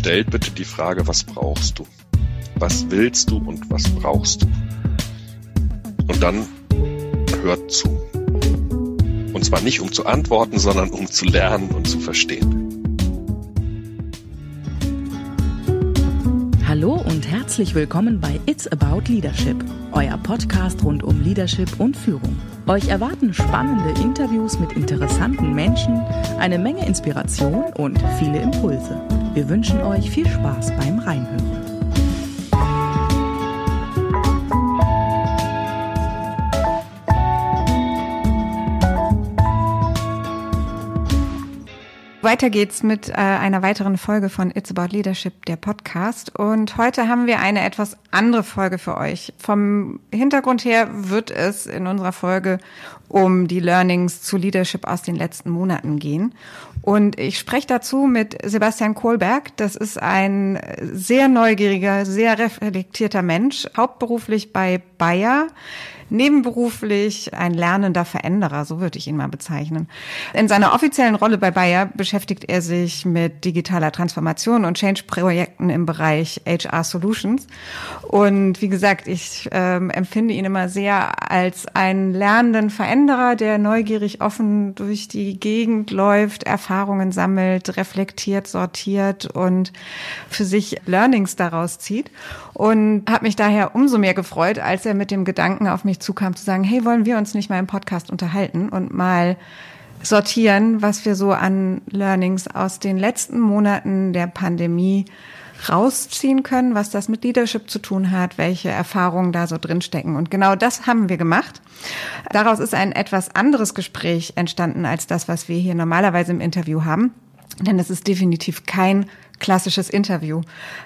stellt bitte die Frage, was brauchst du? Was willst du und was brauchst du? Und dann hört zu. Und zwar nicht um zu antworten, sondern um zu lernen und zu verstehen. Hallo und herzlich willkommen bei It's About Leadership, euer Podcast rund um Leadership und Führung. Euch erwarten spannende Interviews mit interessanten Menschen, eine Menge Inspiration und viele Impulse. Wir wünschen euch viel Spaß beim Reinhören. Weiter geht's mit äh, einer weiteren Folge von It's About Leadership, der Podcast. Und heute haben wir eine etwas andere Folge für euch. Vom Hintergrund her wird es in unserer Folge um die Learnings zu Leadership aus den letzten Monaten gehen. Und ich spreche dazu mit Sebastian Kohlberg. Das ist ein sehr neugieriger, sehr reflektierter Mensch, hauptberuflich bei Bayer nebenberuflich ein lernender Veränderer, so würde ich ihn mal bezeichnen. In seiner offiziellen Rolle bei Bayer beschäftigt er sich mit digitaler Transformation und Change-Projekten im Bereich HR Solutions. Und wie gesagt, ich ähm, empfinde ihn immer sehr als einen lernenden Veränderer, der neugierig offen durch die Gegend läuft, Erfahrungen sammelt, reflektiert, sortiert und für sich Learnings daraus zieht. Und habe mich daher umso mehr gefreut, als er mit dem Gedanken auf mich zukam, zu sagen, hey, wollen wir uns nicht mal im Podcast unterhalten und mal sortieren, was wir so an Learnings aus den letzten Monaten der Pandemie rausziehen können, was das mit Leadership zu tun hat, welche Erfahrungen da so drinstecken. Und genau das haben wir gemacht. Daraus ist ein etwas anderes Gespräch entstanden als das, was wir hier normalerweise im Interview haben. Denn es ist definitiv kein klassisches Interview.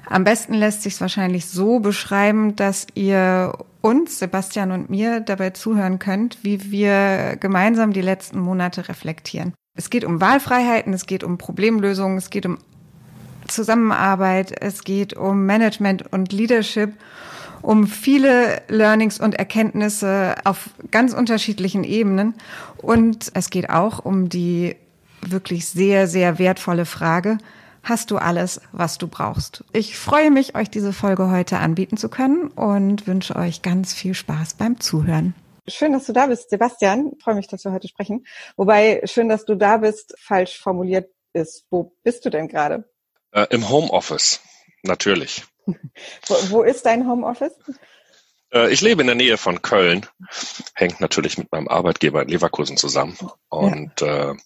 Am besten lässt sich es wahrscheinlich so beschreiben, dass ihr uns, Sebastian und mir, dabei zuhören könnt, wie wir gemeinsam die letzten Monate reflektieren. Es geht um Wahlfreiheiten, es geht um Problemlösungen, es geht um Zusammenarbeit, es geht um Management und Leadership, um viele Learnings und Erkenntnisse auf ganz unterschiedlichen Ebenen. Und es geht auch um die wirklich sehr, sehr wertvolle Frage, hast du alles, was du brauchst. Ich freue mich, euch diese Folge heute anbieten zu können und wünsche euch ganz viel Spaß beim Zuhören. Schön, dass du da bist, Sebastian. Ich freue mich, dass wir heute sprechen. Wobei schön, dass du da bist, falsch formuliert ist. Wo bist du denn gerade? Äh, Im Homeoffice, natürlich. wo, wo ist dein Homeoffice? Äh, ich lebe in der Nähe von Köln, hängt natürlich mit meinem Arbeitgeber in Leverkusen zusammen und ja. äh,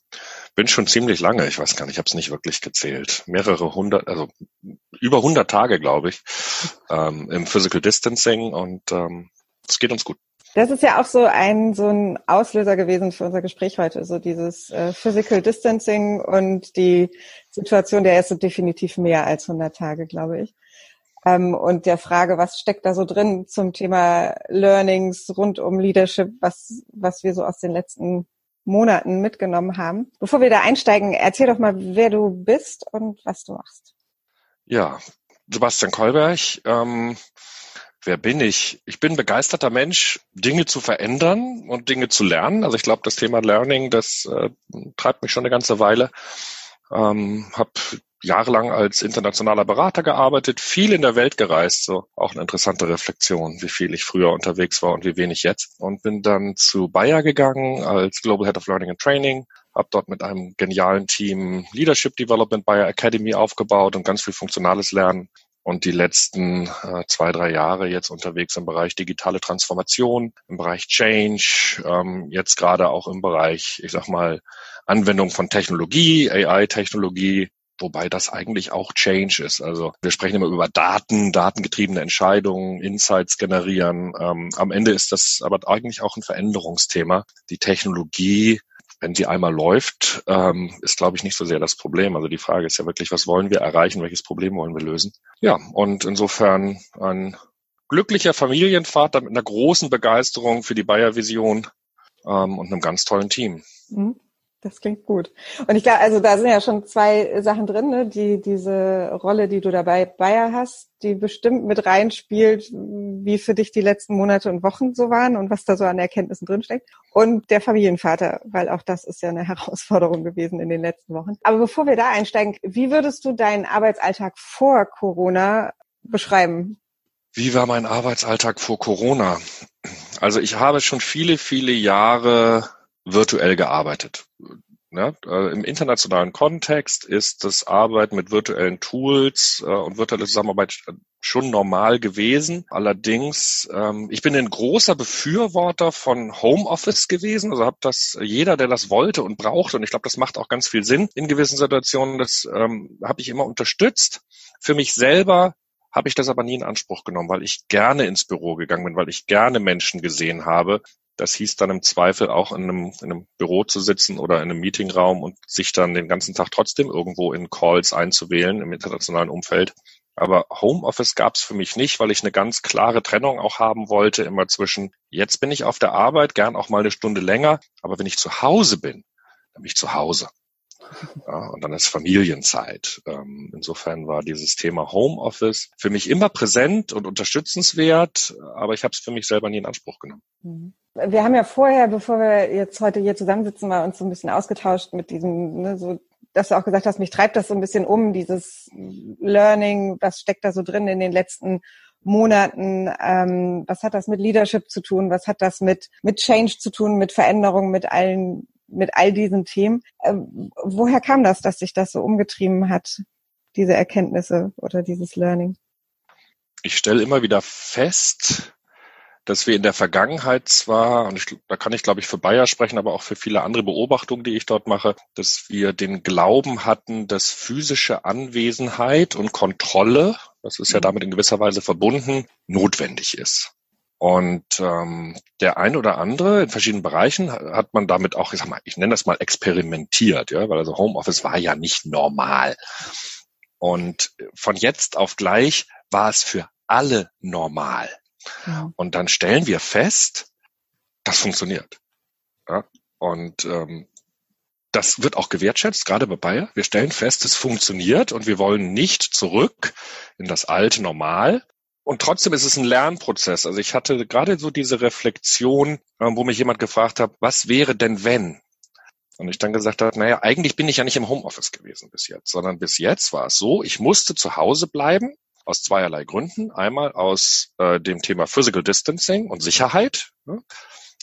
bin schon ziemlich lange, ich weiß gar nicht, ich habe es nicht wirklich gezählt, mehrere hundert, also über hundert Tage, glaube ich, ähm, im Physical Distancing und ähm, es geht uns gut. Das ist ja auch so ein so ein Auslöser gewesen für unser Gespräch heute, so dieses äh, Physical Distancing und die Situation, der so definitiv mehr als 100 Tage, glaube ich. Ähm, und der Frage, was steckt da so drin zum Thema Learnings rund um Leadership, was was wir so aus den letzten Monaten mitgenommen haben. Bevor wir da einsteigen, erzähl doch mal, wer du bist und was du machst. Ja, Sebastian Kolberg. Ähm, wer bin ich? Ich bin begeisterter Mensch, Dinge zu verändern und Dinge zu lernen. Also ich glaube, das Thema Learning, das äh, treibt mich schon eine ganze Weile. Ähm, habe jahrelang als internationaler Berater gearbeitet, viel in der Welt gereist, so auch eine interessante Reflexion, wie viel ich früher unterwegs war und wie wenig jetzt. Und bin dann zu Bayer gegangen als Global Head of Learning and Training, habe dort mit einem genialen Team Leadership Development Bayer Academy aufgebaut und ganz viel funktionales Lernen. Und die letzten äh, zwei, drei Jahre jetzt unterwegs im Bereich digitale Transformation, im Bereich Change, ähm, jetzt gerade auch im Bereich, ich sag mal, Anwendung von Technologie, AI-Technologie, wobei das eigentlich auch Change ist. Also wir sprechen immer über Daten, datengetriebene Entscheidungen, Insights generieren. Ähm, am Ende ist das aber eigentlich auch ein Veränderungsthema. Die Technologie wenn sie einmal läuft, ähm, ist, glaube ich, nicht so sehr das Problem. Also die Frage ist ja wirklich, was wollen wir erreichen, welches Problem wollen wir lösen? Ja, und insofern ein glücklicher Familienvater mit einer großen Begeisterung für die Bayer-Vision ähm, und einem ganz tollen Team. Mhm. Das klingt gut. Und ich glaube, also da sind ja schon zwei Sachen drin, ne? die diese Rolle, die du dabei Bayer hast, die bestimmt mit reinspielt, wie für dich die letzten Monate und Wochen so waren und was da so an Erkenntnissen drinsteckt. Und der Familienvater, weil auch das ist ja eine Herausforderung gewesen in den letzten Wochen. Aber bevor wir da einsteigen, wie würdest du deinen Arbeitsalltag vor Corona beschreiben? Wie war mein Arbeitsalltag vor Corona? Also ich habe schon viele, viele Jahre virtuell gearbeitet. Ja, äh, Im internationalen Kontext ist das Arbeiten mit virtuellen Tools äh, und virtuelle Zusammenarbeit schon normal gewesen. Allerdings, ähm, ich bin ein großer Befürworter von Homeoffice gewesen. Also habe das jeder, der das wollte und brauchte, und ich glaube, das macht auch ganz viel Sinn in gewissen Situationen. Das ähm, habe ich immer unterstützt. Für mich selber habe ich das aber nie in Anspruch genommen, weil ich gerne ins Büro gegangen bin, weil ich gerne Menschen gesehen habe. Das hieß dann im Zweifel auch in einem, in einem Büro zu sitzen oder in einem Meetingraum und sich dann den ganzen Tag trotzdem irgendwo in Calls einzuwählen im internationalen Umfeld. Aber Homeoffice gab es für mich nicht, weil ich eine ganz klare Trennung auch haben wollte, immer zwischen, jetzt bin ich auf der Arbeit, gern auch mal eine Stunde länger, aber wenn ich zu Hause bin, dann bin ich zu Hause. Ja, und dann ist Familienzeit. Ähm, insofern war dieses Thema Homeoffice für mich immer präsent und unterstützenswert, aber ich habe es für mich selber nie in Anspruch genommen. Mhm. Wir haben ja vorher, bevor wir jetzt heute hier zusammensitzen, mal uns so ein bisschen ausgetauscht mit diesem, ne, so, dass du auch gesagt hast, mich treibt das so ein bisschen um, dieses Learning, was steckt da so drin in den letzten Monaten, ähm, was hat das mit Leadership zu tun, was hat das mit, mit Change zu tun, mit Veränderungen, mit allen mit all diesen Themen. Ähm, woher kam das, dass sich das so umgetrieben hat, diese Erkenntnisse oder dieses Learning? Ich stelle immer wieder fest, dass wir in der Vergangenheit zwar, und ich, da kann ich glaube ich für Bayer sprechen, aber auch für viele andere Beobachtungen, die ich dort mache, dass wir den Glauben hatten, dass physische Anwesenheit und Kontrolle, das ist ja damit in gewisser Weise verbunden, notwendig ist. Und ähm, der ein oder andere in verschiedenen Bereichen hat man damit auch, ich sag mal, ich nenne das mal experimentiert, ja, weil also Homeoffice war ja nicht normal. Und von jetzt auf gleich war es für alle normal. Ja. Und dann stellen wir fest, das funktioniert. Ja? Und ähm, das wird auch gewertschätzt, gerade bei Bayer. Wir stellen fest, es funktioniert und wir wollen nicht zurück in das alte Normal, und trotzdem ist es ein Lernprozess. Also ich hatte gerade so diese Reflexion, ähm, wo mich jemand gefragt hat, was wäre denn wenn? Und ich dann gesagt habe, naja, eigentlich bin ich ja nicht im Homeoffice gewesen bis jetzt, sondern bis jetzt war es so, ich musste zu Hause bleiben aus zweierlei Gründen. Einmal aus äh, dem Thema Physical Distancing und Sicherheit, ne?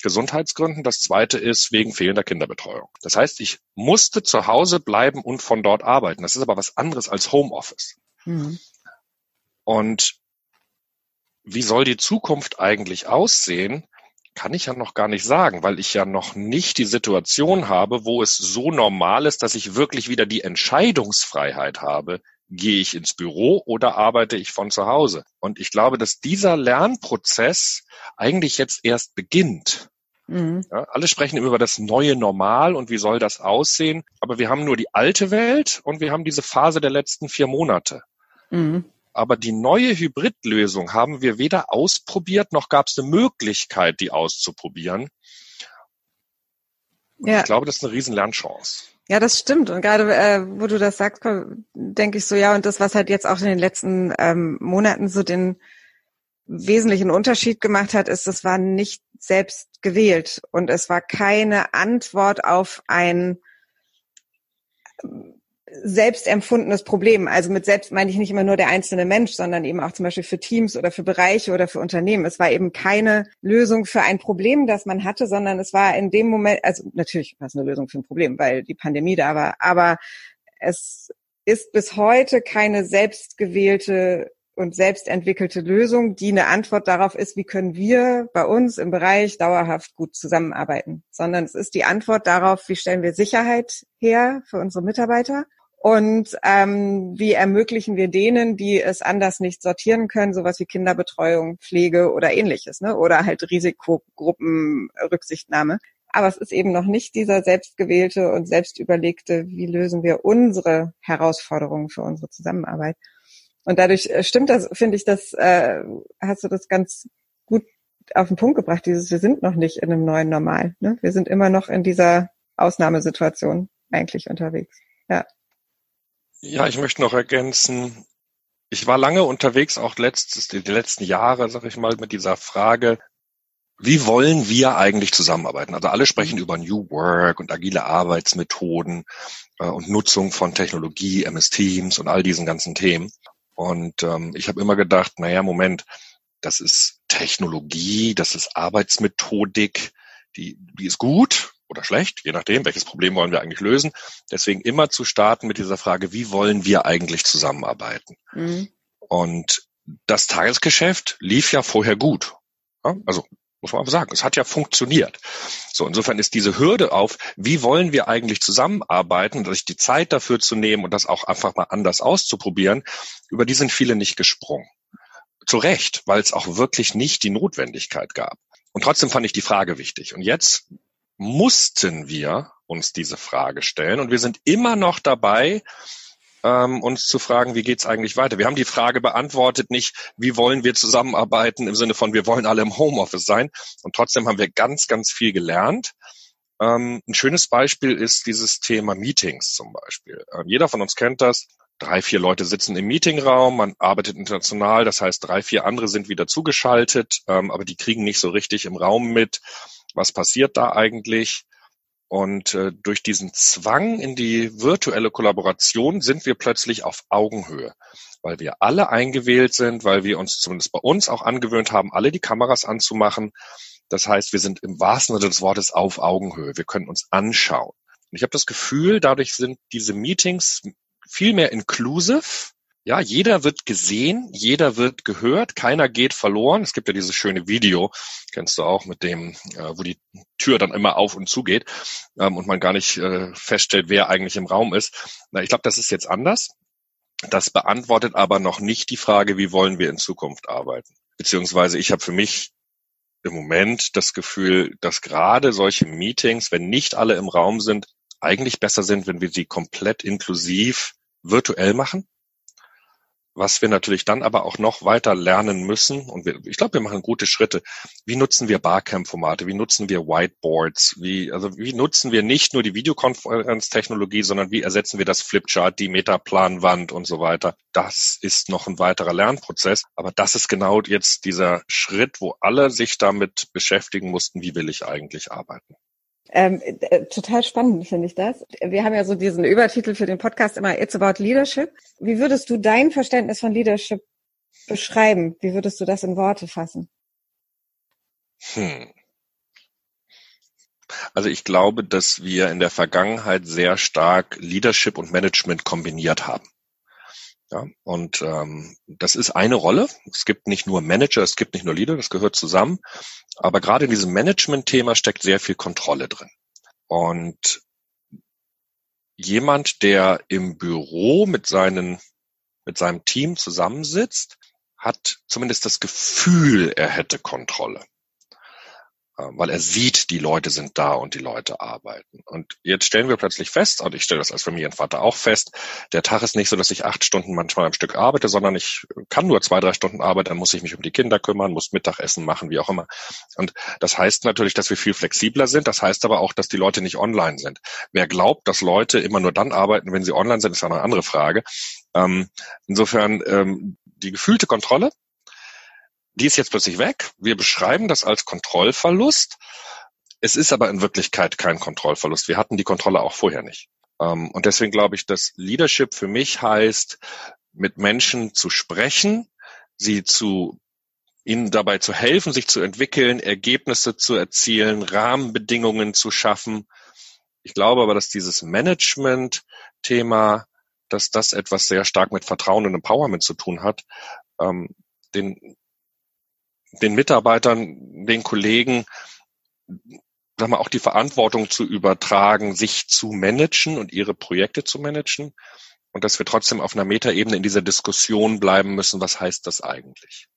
Gesundheitsgründen. Das zweite ist wegen fehlender Kinderbetreuung. Das heißt, ich musste zu Hause bleiben und von dort arbeiten. Das ist aber was anderes als Homeoffice. Mhm. Und wie soll die Zukunft eigentlich aussehen, kann ich ja noch gar nicht sagen, weil ich ja noch nicht die Situation habe, wo es so normal ist, dass ich wirklich wieder die Entscheidungsfreiheit habe, gehe ich ins Büro oder arbeite ich von zu Hause. Und ich glaube, dass dieser Lernprozess eigentlich jetzt erst beginnt. Mhm. Ja, alle sprechen immer über das neue Normal und wie soll das aussehen. Aber wir haben nur die alte Welt und wir haben diese Phase der letzten vier Monate. Mhm. Aber die neue Hybridlösung haben wir weder ausprobiert, noch gab es eine Möglichkeit, die auszuprobieren. ja. Ich glaube, das ist eine riesen Lernchance. Ja, das stimmt. Und gerade äh, wo du das sagst, denke ich so, ja, und das, was halt jetzt auch in den letzten ähm, Monaten so den wesentlichen Unterschied gemacht hat, ist, es war nicht selbst gewählt und es war keine Antwort auf ein selbst empfundenes Problem. Also mit selbst meine ich nicht immer nur der einzelne Mensch, sondern eben auch zum Beispiel für Teams oder für Bereiche oder für Unternehmen. Es war eben keine Lösung für ein Problem, das man hatte, sondern es war in dem Moment, also natürlich war es eine Lösung für ein Problem, weil die Pandemie da war, aber es ist bis heute keine selbstgewählte und selbstentwickelte Lösung, die eine Antwort darauf ist, wie können wir bei uns im Bereich dauerhaft gut zusammenarbeiten, sondern es ist die Antwort darauf, wie stellen wir Sicherheit her für unsere Mitarbeiter und ähm, wie ermöglichen wir denen, die es anders nicht sortieren können, sowas wie Kinderbetreuung, Pflege oder ähnliches, ne? oder halt Risikogruppenrücksichtnahme. Aber es ist eben noch nicht dieser selbstgewählte und selbstüberlegte, wie lösen wir unsere Herausforderungen für unsere Zusammenarbeit. Und dadurch äh, stimmt das, finde ich, das äh, hast du das ganz gut auf den Punkt gebracht, dieses, wir sind noch nicht in einem neuen Normal. Ne? Wir sind immer noch in dieser Ausnahmesituation eigentlich unterwegs. Ja. Ja, ich möchte noch ergänzen, ich war lange unterwegs, auch letztes, die letzten Jahre, sag ich mal, mit dieser Frage, wie wollen wir eigentlich zusammenarbeiten? Also alle sprechen über New Work und agile Arbeitsmethoden äh, und Nutzung von Technologie, MS Teams und all diesen ganzen Themen. Und ähm, ich habe immer gedacht, naja, Moment, das ist Technologie, das ist Arbeitsmethodik, die, die ist gut oder schlecht, je nachdem, welches Problem wollen wir eigentlich lösen. Deswegen immer zu starten mit dieser Frage, wie wollen wir eigentlich zusammenarbeiten? Mhm. Und das Tagesgeschäft lief ja vorher gut. Also muss man aber sagen, es hat ja funktioniert. So, insofern ist diese Hürde auf, wie wollen wir eigentlich zusammenarbeiten, sich die Zeit dafür zu nehmen und das auch einfach mal anders auszuprobieren, über die sind viele nicht gesprungen. Zu Recht, weil es auch wirklich nicht die Notwendigkeit gab. Und trotzdem fand ich die Frage wichtig. Und jetzt mussten wir uns diese Frage stellen und wir sind immer noch dabei, ähm, uns zu fragen, wie geht's eigentlich weiter? Wir haben die Frage beantwortet, nicht, wie wollen wir zusammenarbeiten im Sinne von, wir wollen alle im Homeoffice sein. Und trotzdem haben wir ganz, ganz viel gelernt. Ähm, ein schönes Beispiel ist dieses Thema Meetings zum Beispiel. Ähm, jeder von uns kennt das. Drei, vier Leute sitzen im Meetingraum, man arbeitet international, das heißt, drei, vier andere sind wieder zugeschaltet, ähm, aber die kriegen nicht so richtig im Raum mit, was passiert da eigentlich. Und äh, durch diesen Zwang in die virtuelle Kollaboration sind wir plötzlich auf Augenhöhe, weil wir alle eingewählt sind, weil wir uns zumindest bei uns auch angewöhnt haben, alle die Kameras anzumachen. Das heißt, wir sind im wahrsten Sinne des Wortes auf Augenhöhe. Wir können uns anschauen. Und ich habe das Gefühl, dadurch sind diese Meetings viel mehr inclusive ja, jeder wird gesehen, jeder wird gehört, keiner geht verloren. Es gibt ja dieses schöne Video, kennst du auch, mit dem, äh, wo die Tür dann immer auf und zu geht ähm, und man gar nicht äh, feststellt, wer eigentlich im Raum ist. Na, ich glaube, das ist jetzt anders. Das beantwortet aber noch nicht die Frage, wie wollen wir in Zukunft arbeiten. Beziehungsweise ich habe für mich im Moment das Gefühl, dass gerade solche Meetings, wenn nicht alle im Raum sind, eigentlich besser sind, wenn wir sie komplett inklusiv virtuell machen was wir natürlich dann aber auch noch weiter lernen müssen, und wir, ich glaube, wir machen gute Schritte. Wie nutzen wir Barcamp-Formate? Wie nutzen wir Whiteboards? Wie, also wie nutzen wir nicht nur die Videokonferenztechnologie, sondern wie ersetzen wir das Flipchart, die Metaplanwand und so weiter? Das ist noch ein weiterer Lernprozess. Aber das ist genau jetzt dieser Schritt, wo alle sich damit beschäftigen mussten, wie will ich eigentlich arbeiten? Ähm, äh, total spannend finde ich das. Wir haben ja so diesen Übertitel für den Podcast immer It's about Leadership. Wie würdest du dein Verständnis von Leadership beschreiben? Wie würdest du das in Worte fassen? Hm. Also ich glaube, dass wir in der Vergangenheit sehr stark Leadership und Management kombiniert haben. Ja, und ähm, das ist eine Rolle. Es gibt nicht nur Manager, es gibt nicht nur Leader, das gehört zusammen. Aber gerade in diesem Management-Thema steckt sehr viel Kontrolle drin. Und jemand, der im Büro mit seinen, mit seinem Team zusammensitzt, hat zumindest das Gefühl, er hätte Kontrolle. Ähm, weil er sieht, die Leute sind da und die Leute arbeiten. Und jetzt stellen wir plötzlich fest, und ich stelle das als Familienvater auch fest, der Tag ist nicht so, dass ich acht Stunden manchmal am Stück arbeite, sondern ich kann nur zwei, drei Stunden arbeiten, dann muss ich mich um die Kinder kümmern, muss Mittagessen machen, wie auch immer. Und das heißt natürlich, dass wir viel flexibler sind. Das heißt aber auch, dass die Leute nicht online sind. Wer glaubt, dass Leute immer nur dann arbeiten, wenn sie online sind, ist eine andere Frage. Ähm, insofern ähm, die gefühlte Kontrolle die ist jetzt plötzlich weg. Wir beschreiben das als Kontrollverlust. Es ist aber in Wirklichkeit kein Kontrollverlust. Wir hatten die Kontrolle auch vorher nicht. Ähm, und deswegen glaube ich, dass Leadership für mich heißt, mit Menschen zu sprechen, sie zu ihnen dabei zu helfen, sich zu entwickeln, Ergebnisse zu erzielen, Rahmenbedingungen zu schaffen. Ich glaube aber, dass dieses Management-Thema, dass das etwas sehr stark mit Vertrauen und Empowerment zu tun hat, ähm, den den Mitarbeitern, den Kollegen, sag mal, auch die Verantwortung zu übertragen, sich zu managen und ihre Projekte zu managen. Und dass wir trotzdem auf einer Metaebene in dieser Diskussion bleiben müssen, was heißt das eigentlich?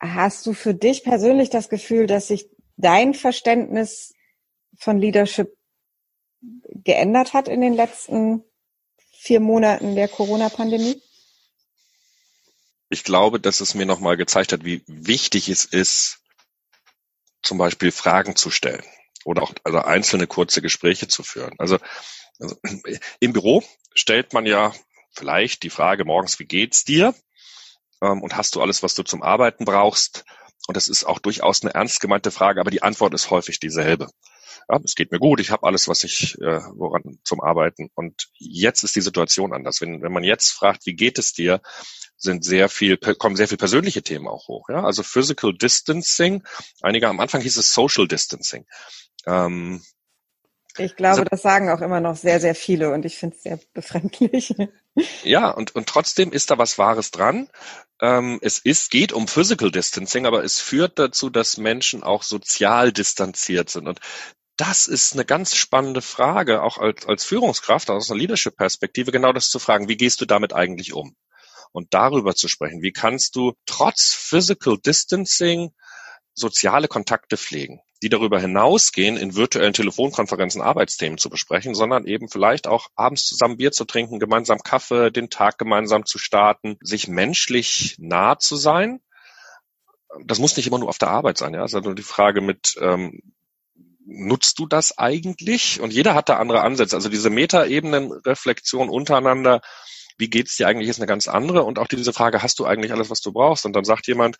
Hast du für dich persönlich das Gefühl, dass sich dein Verständnis von Leadership geändert hat in den letzten vier Monaten der Corona-Pandemie? Ich glaube, dass es mir nochmal gezeigt hat, wie wichtig es ist, zum Beispiel Fragen zu stellen. oder auch also einzelne kurze Gespräche zu führen. Also, also im Büro stellt man ja vielleicht die Frage morgens, wie geht's dir? Ähm, und hast du alles, was du zum Arbeiten brauchst? Und das ist auch durchaus eine ernst gemeinte Frage, aber die Antwort ist häufig dieselbe. Ja, es geht mir gut, ich habe alles, was ich äh, woran zum Arbeiten. Und jetzt ist die Situation anders. Wenn, wenn man jetzt fragt, wie geht es dir, sind sehr viel, kommen sehr viel persönliche Themen auch hoch. Ja? Also Physical Distancing. Einige am Anfang hieß es Social Distancing. Ähm, ich glaube, also, das sagen auch immer noch sehr, sehr viele und ich finde es sehr befremdlich. Ja, und, und trotzdem ist da was Wahres dran. Ähm, es ist, geht um Physical Distancing, aber es führt dazu, dass Menschen auch sozial distanziert sind. Und das ist eine ganz spannende Frage, auch als, als Führungskraft, aus einer Leadership-Perspektive, genau das zu fragen, wie gehst du damit eigentlich um? Und darüber zu sprechen, wie kannst du trotz Physical Distancing soziale Kontakte pflegen, die darüber hinausgehen, in virtuellen Telefonkonferenzen Arbeitsthemen zu besprechen, sondern eben vielleicht auch abends zusammen Bier zu trinken, gemeinsam Kaffee, den Tag gemeinsam zu starten, sich menschlich nah zu sein. Das muss nicht immer nur auf der Arbeit sein, ja. Ist also die Frage mit, ähm, nutzt du das eigentlich? Und jeder hat da andere Ansätze. Also diese Metaebenen-Reflexion untereinander, wie geht's dir eigentlich, ist eine ganz andere. Und auch diese Frage, hast du eigentlich alles, was du brauchst? Und dann sagt jemand,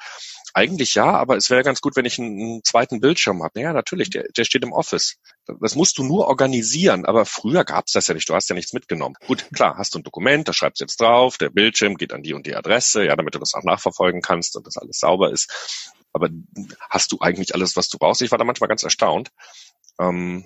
eigentlich ja, aber es wäre ganz gut, wenn ich einen, zweiten Bildschirm habe. Ja, natürlich, der, der steht im Office. Das musst du nur organisieren, aber früher gab's das ja nicht. Du hast ja nichts mitgenommen. Gut, klar, hast du ein Dokument, da schreibst du jetzt drauf, der Bildschirm geht an die und die Adresse, ja, damit du das auch nachverfolgen kannst und das alles sauber ist. Aber hast du eigentlich alles, was du brauchst? Ich war da manchmal ganz erstaunt. Ähm,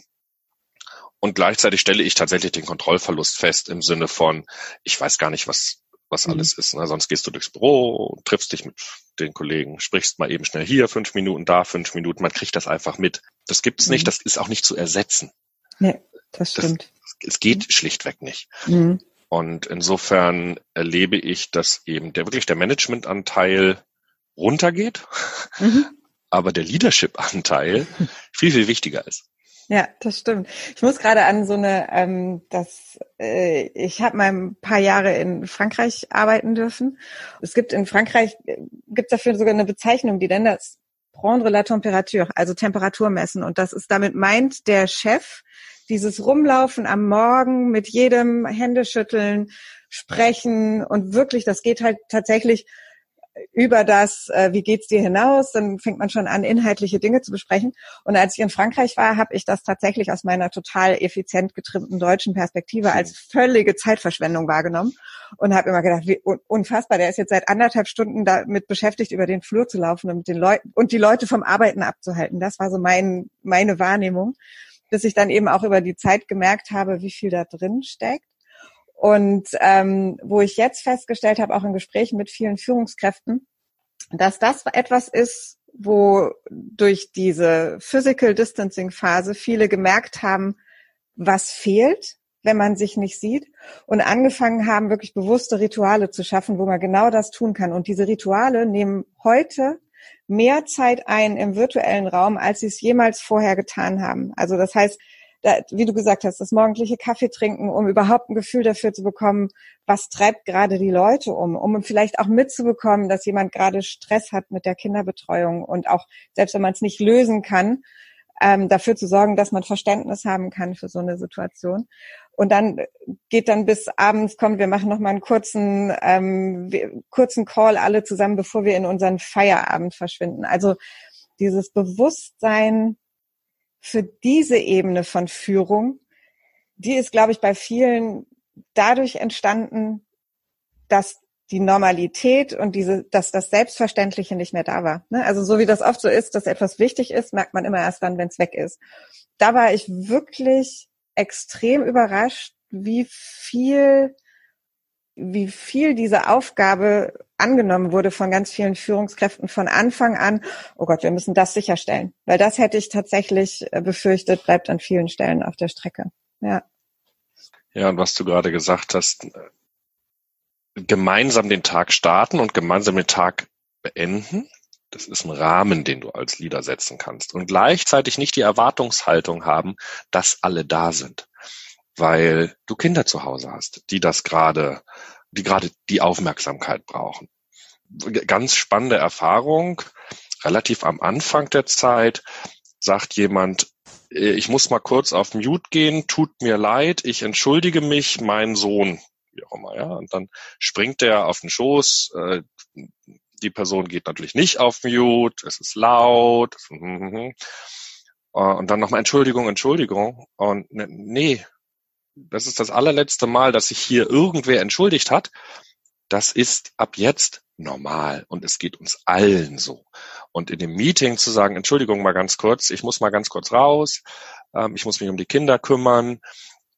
und gleichzeitig stelle ich tatsächlich den Kontrollverlust fest im Sinne von, ich weiß gar nicht, was, was mhm. alles ist. Ne? Sonst gehst du durchs Büro, triffst dich mit den Kollegen, sprichst mal eben schnell hier fünf Minuten, da fünf Minuten. Man kriegt das einfach mit. Das gibt's mhm. nicht. Das ist auch nicht zu ersetzen. Nee, das stimmt. Es geht mhm. schlichtweg nicht. Mhm. Und insofern erlebe ich, dass eben der wirklich der Managementanteil runtergeht, mhm. aber der Leadership-Anteil viel, viel wichtiger ist. Ja, das stimmt. Ich muss gerade an so eine, ähm, das, äh, ich habe mal ein paar Jahre in Frankreich arbeiten dürfen. Es gibt in Frankreich, äh, gibt dafür sogar eine Bezeichnung, die nennen das prendre la température, also Temperatur messen. Und das ist damit meint der Chef, dieses Rumlaufen am Morgen mit jedem Händeschütteln, sprechen und wirklich, das geht halt tatsächlich über das, äh, wie geht's dir hinaus, dann fängt man schon an, inhaltliche Dinge zu besprechen. Und als ich in Frankreich war, habe ich das tatsächlich aus meiner total effizient getrimmten deutschen Perspektive als völlige Zeitverschwendung wahrgenommen und habe immer gedacht, wie unfassbar, der ist jetzt seit anderthalb Stunden damit beschäftigt, über den Flur zu laufen und mit den Leuten und die Leute vom Arbeiten abzuhalten. Das war so mein, meine Wahrnehmung, bis ich dann eben auch über die Zeit gemerkt habe, wie viel da drin steckt. Und ähm, wo ich jetzt festgestellt habe, auch in Gesprächen mit vielen Führungskräften, dass das etwas ist, wo durch diese Physical Distancing Phase viele gemerkt haben, was fehlt, wenn man sich nicht sieht und angefangen haben, wirklich bewusste Rituale zu schaffen, wo man genau das tun kann. Und diese Rituale nehmen heute mehr Zeit ein im virtuellen Raum, als sie es jemals vorher getan haben. Also das heißt, da, wie du gesagt hast, das morgendliche Kaffee trinken, um überhaupt ein Gefühl dafür zu bekommen, was treibt gerade die Leute um, um vielleicht auch mitzubekommen, dass jemand gerade Stress hat mit der Kinderbetreuung und auch, selbst wenn man es nicht lösen kann, ähm, dafür zu sorgen, dass man Verständnis haben kann für so eine Situation. Und dann geht dann bis abends, kommt, wir machen noch mal einen kurzen, ähm, kurzen Call alle zusammen, bevor wir in unseren Feierabend verschwinden. Also dieses Bewusstsein, für diese Ebene von Führung, die ist, glaube ich, bei vielen dadurch entstanden, dass die Normalität und diese, dass das Selbstverständliche nicht mehr da war. Ne? Also so wie das oft so ist, dass etwas wichtig ist, merkt man immer erst dann, wenn es weg ist. Da war ich wirklich extrem überrascht, wie viel wie viel diese Aufgabe angenommen wurde von ganz vielen Führungskräften von Anfang an, oh Gott, wir müssen das sicherstellen. Weil das hätte ich tatsächlich äh, befürchtet, bleibt an vielen Stellen auf der Strecke. Ja. Ja, und was du gerade gesagt hast, gemeinsam den Tag starten und gemeinsam den Tag beenden, das ist ein Rahmen, den du als Leader setzen kannst. Und gleichzeitig nicht die Erwartungshaltung haben, dass alle da sind weil du Kinder zu Hause hast, die das gerade, die gerade die Aufmerksamkeit brauchen. Ganz spannende Erfahrung, relativ am Anfang der Zeit sagt jemand, äh, ich muss mal kurz auf Mute gehen, tut mir leid, ich entschuldige mich, mein Sohn, wie auch immer, ja. Und dann springt der auf den Schoß, äh, die Person geht natürlich nicht auf Mute, es ist laut, äh, und dann nochmal Entschuldigung, Entschuldigung. Und ne, nee, das ist das allerletzte Mal, dass sich hier irgendwer entschuldigt hat. Das ist ab jetzt normal und es geht uns allen so. Und in dem Meeting zu sagen, Entschuldigung mal ganz kurz, ich muss mal ganz kurz raus, ähm, ich muss mich um die Kinder kümmern,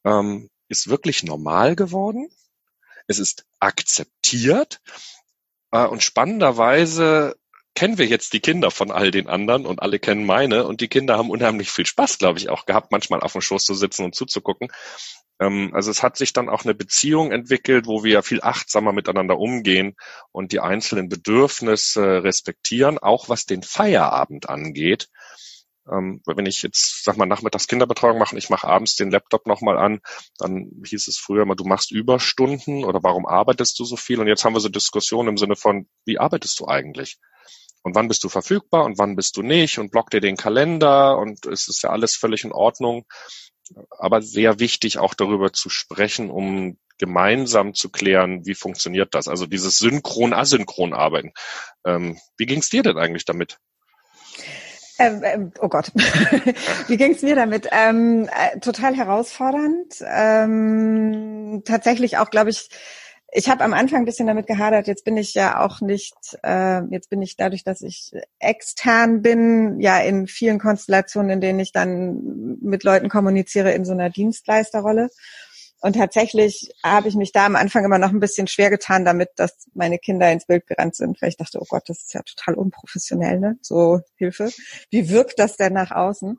ähm, ist wirklich normal geworden. Es ist akzeptiert äh, und spannenderweise kennen wir jetzt die Kinder von all den anderen und alle kennen meine und die Kinder haben unheimlich viel Spaß, glaube ich, auch gehabt, manchmal auf dem Schoß zu sitzen und zuzugucken. Ähm, also es hat sich dann auch eine Beziehung entwickelt, wo wir viel achtsamer miteinander umgehen und die einzelnen Bedürfnisse respektieren, auch was den Feierabend angeht. Ähm, wenn ich jetzt, sag mal, nachmittags Kinderbetreuung mache, ich mache abends den Laptop nochmal an, dann hieß es früher mal, du machst Überstunden oder warum arbeitest du so viel? Und jetzt haben wir so Diskussionen im Sinne von, wie arbeitest du eigentlich? Und wann bist du verfügbar und wann bist du nicht? Und block dir den Kalender und es ist ja alles völlig in Ordnung aber sehr wichtig, auch darüber zu sprechen, um gemeinsam zu klären, wie funktioniert das? Also dieses synchron-asynchron Arbeiten. Ähm, wie ging es dir denn eigentlich damit? Ähm, ähm, oh Gott, wie ging es mir damit? Ähm, äh, total herausfordernd. Ähm, tatsächlich auch, glaube ich, ich habe am Anfang ein bisschen damit gehadert. Jetzt bin ich ja auch nicht, äh, jetzt bin ich dadurch, dass ich extern bin, ja in vielen Konstellationen, in denen ich dann mit Leuten kommuniziere, in so einer Dienstleisterrolle. Und tatsächlich habe ich mich da am Anfang immer noch ein bisschen schwer getan damit, dass meine Kinder ins Bild gerannt sind, weil ich dachte, oh Gott, das ist ja total unprofessionell, ne? So Hilfe. Wie wirkt das denn nach außen?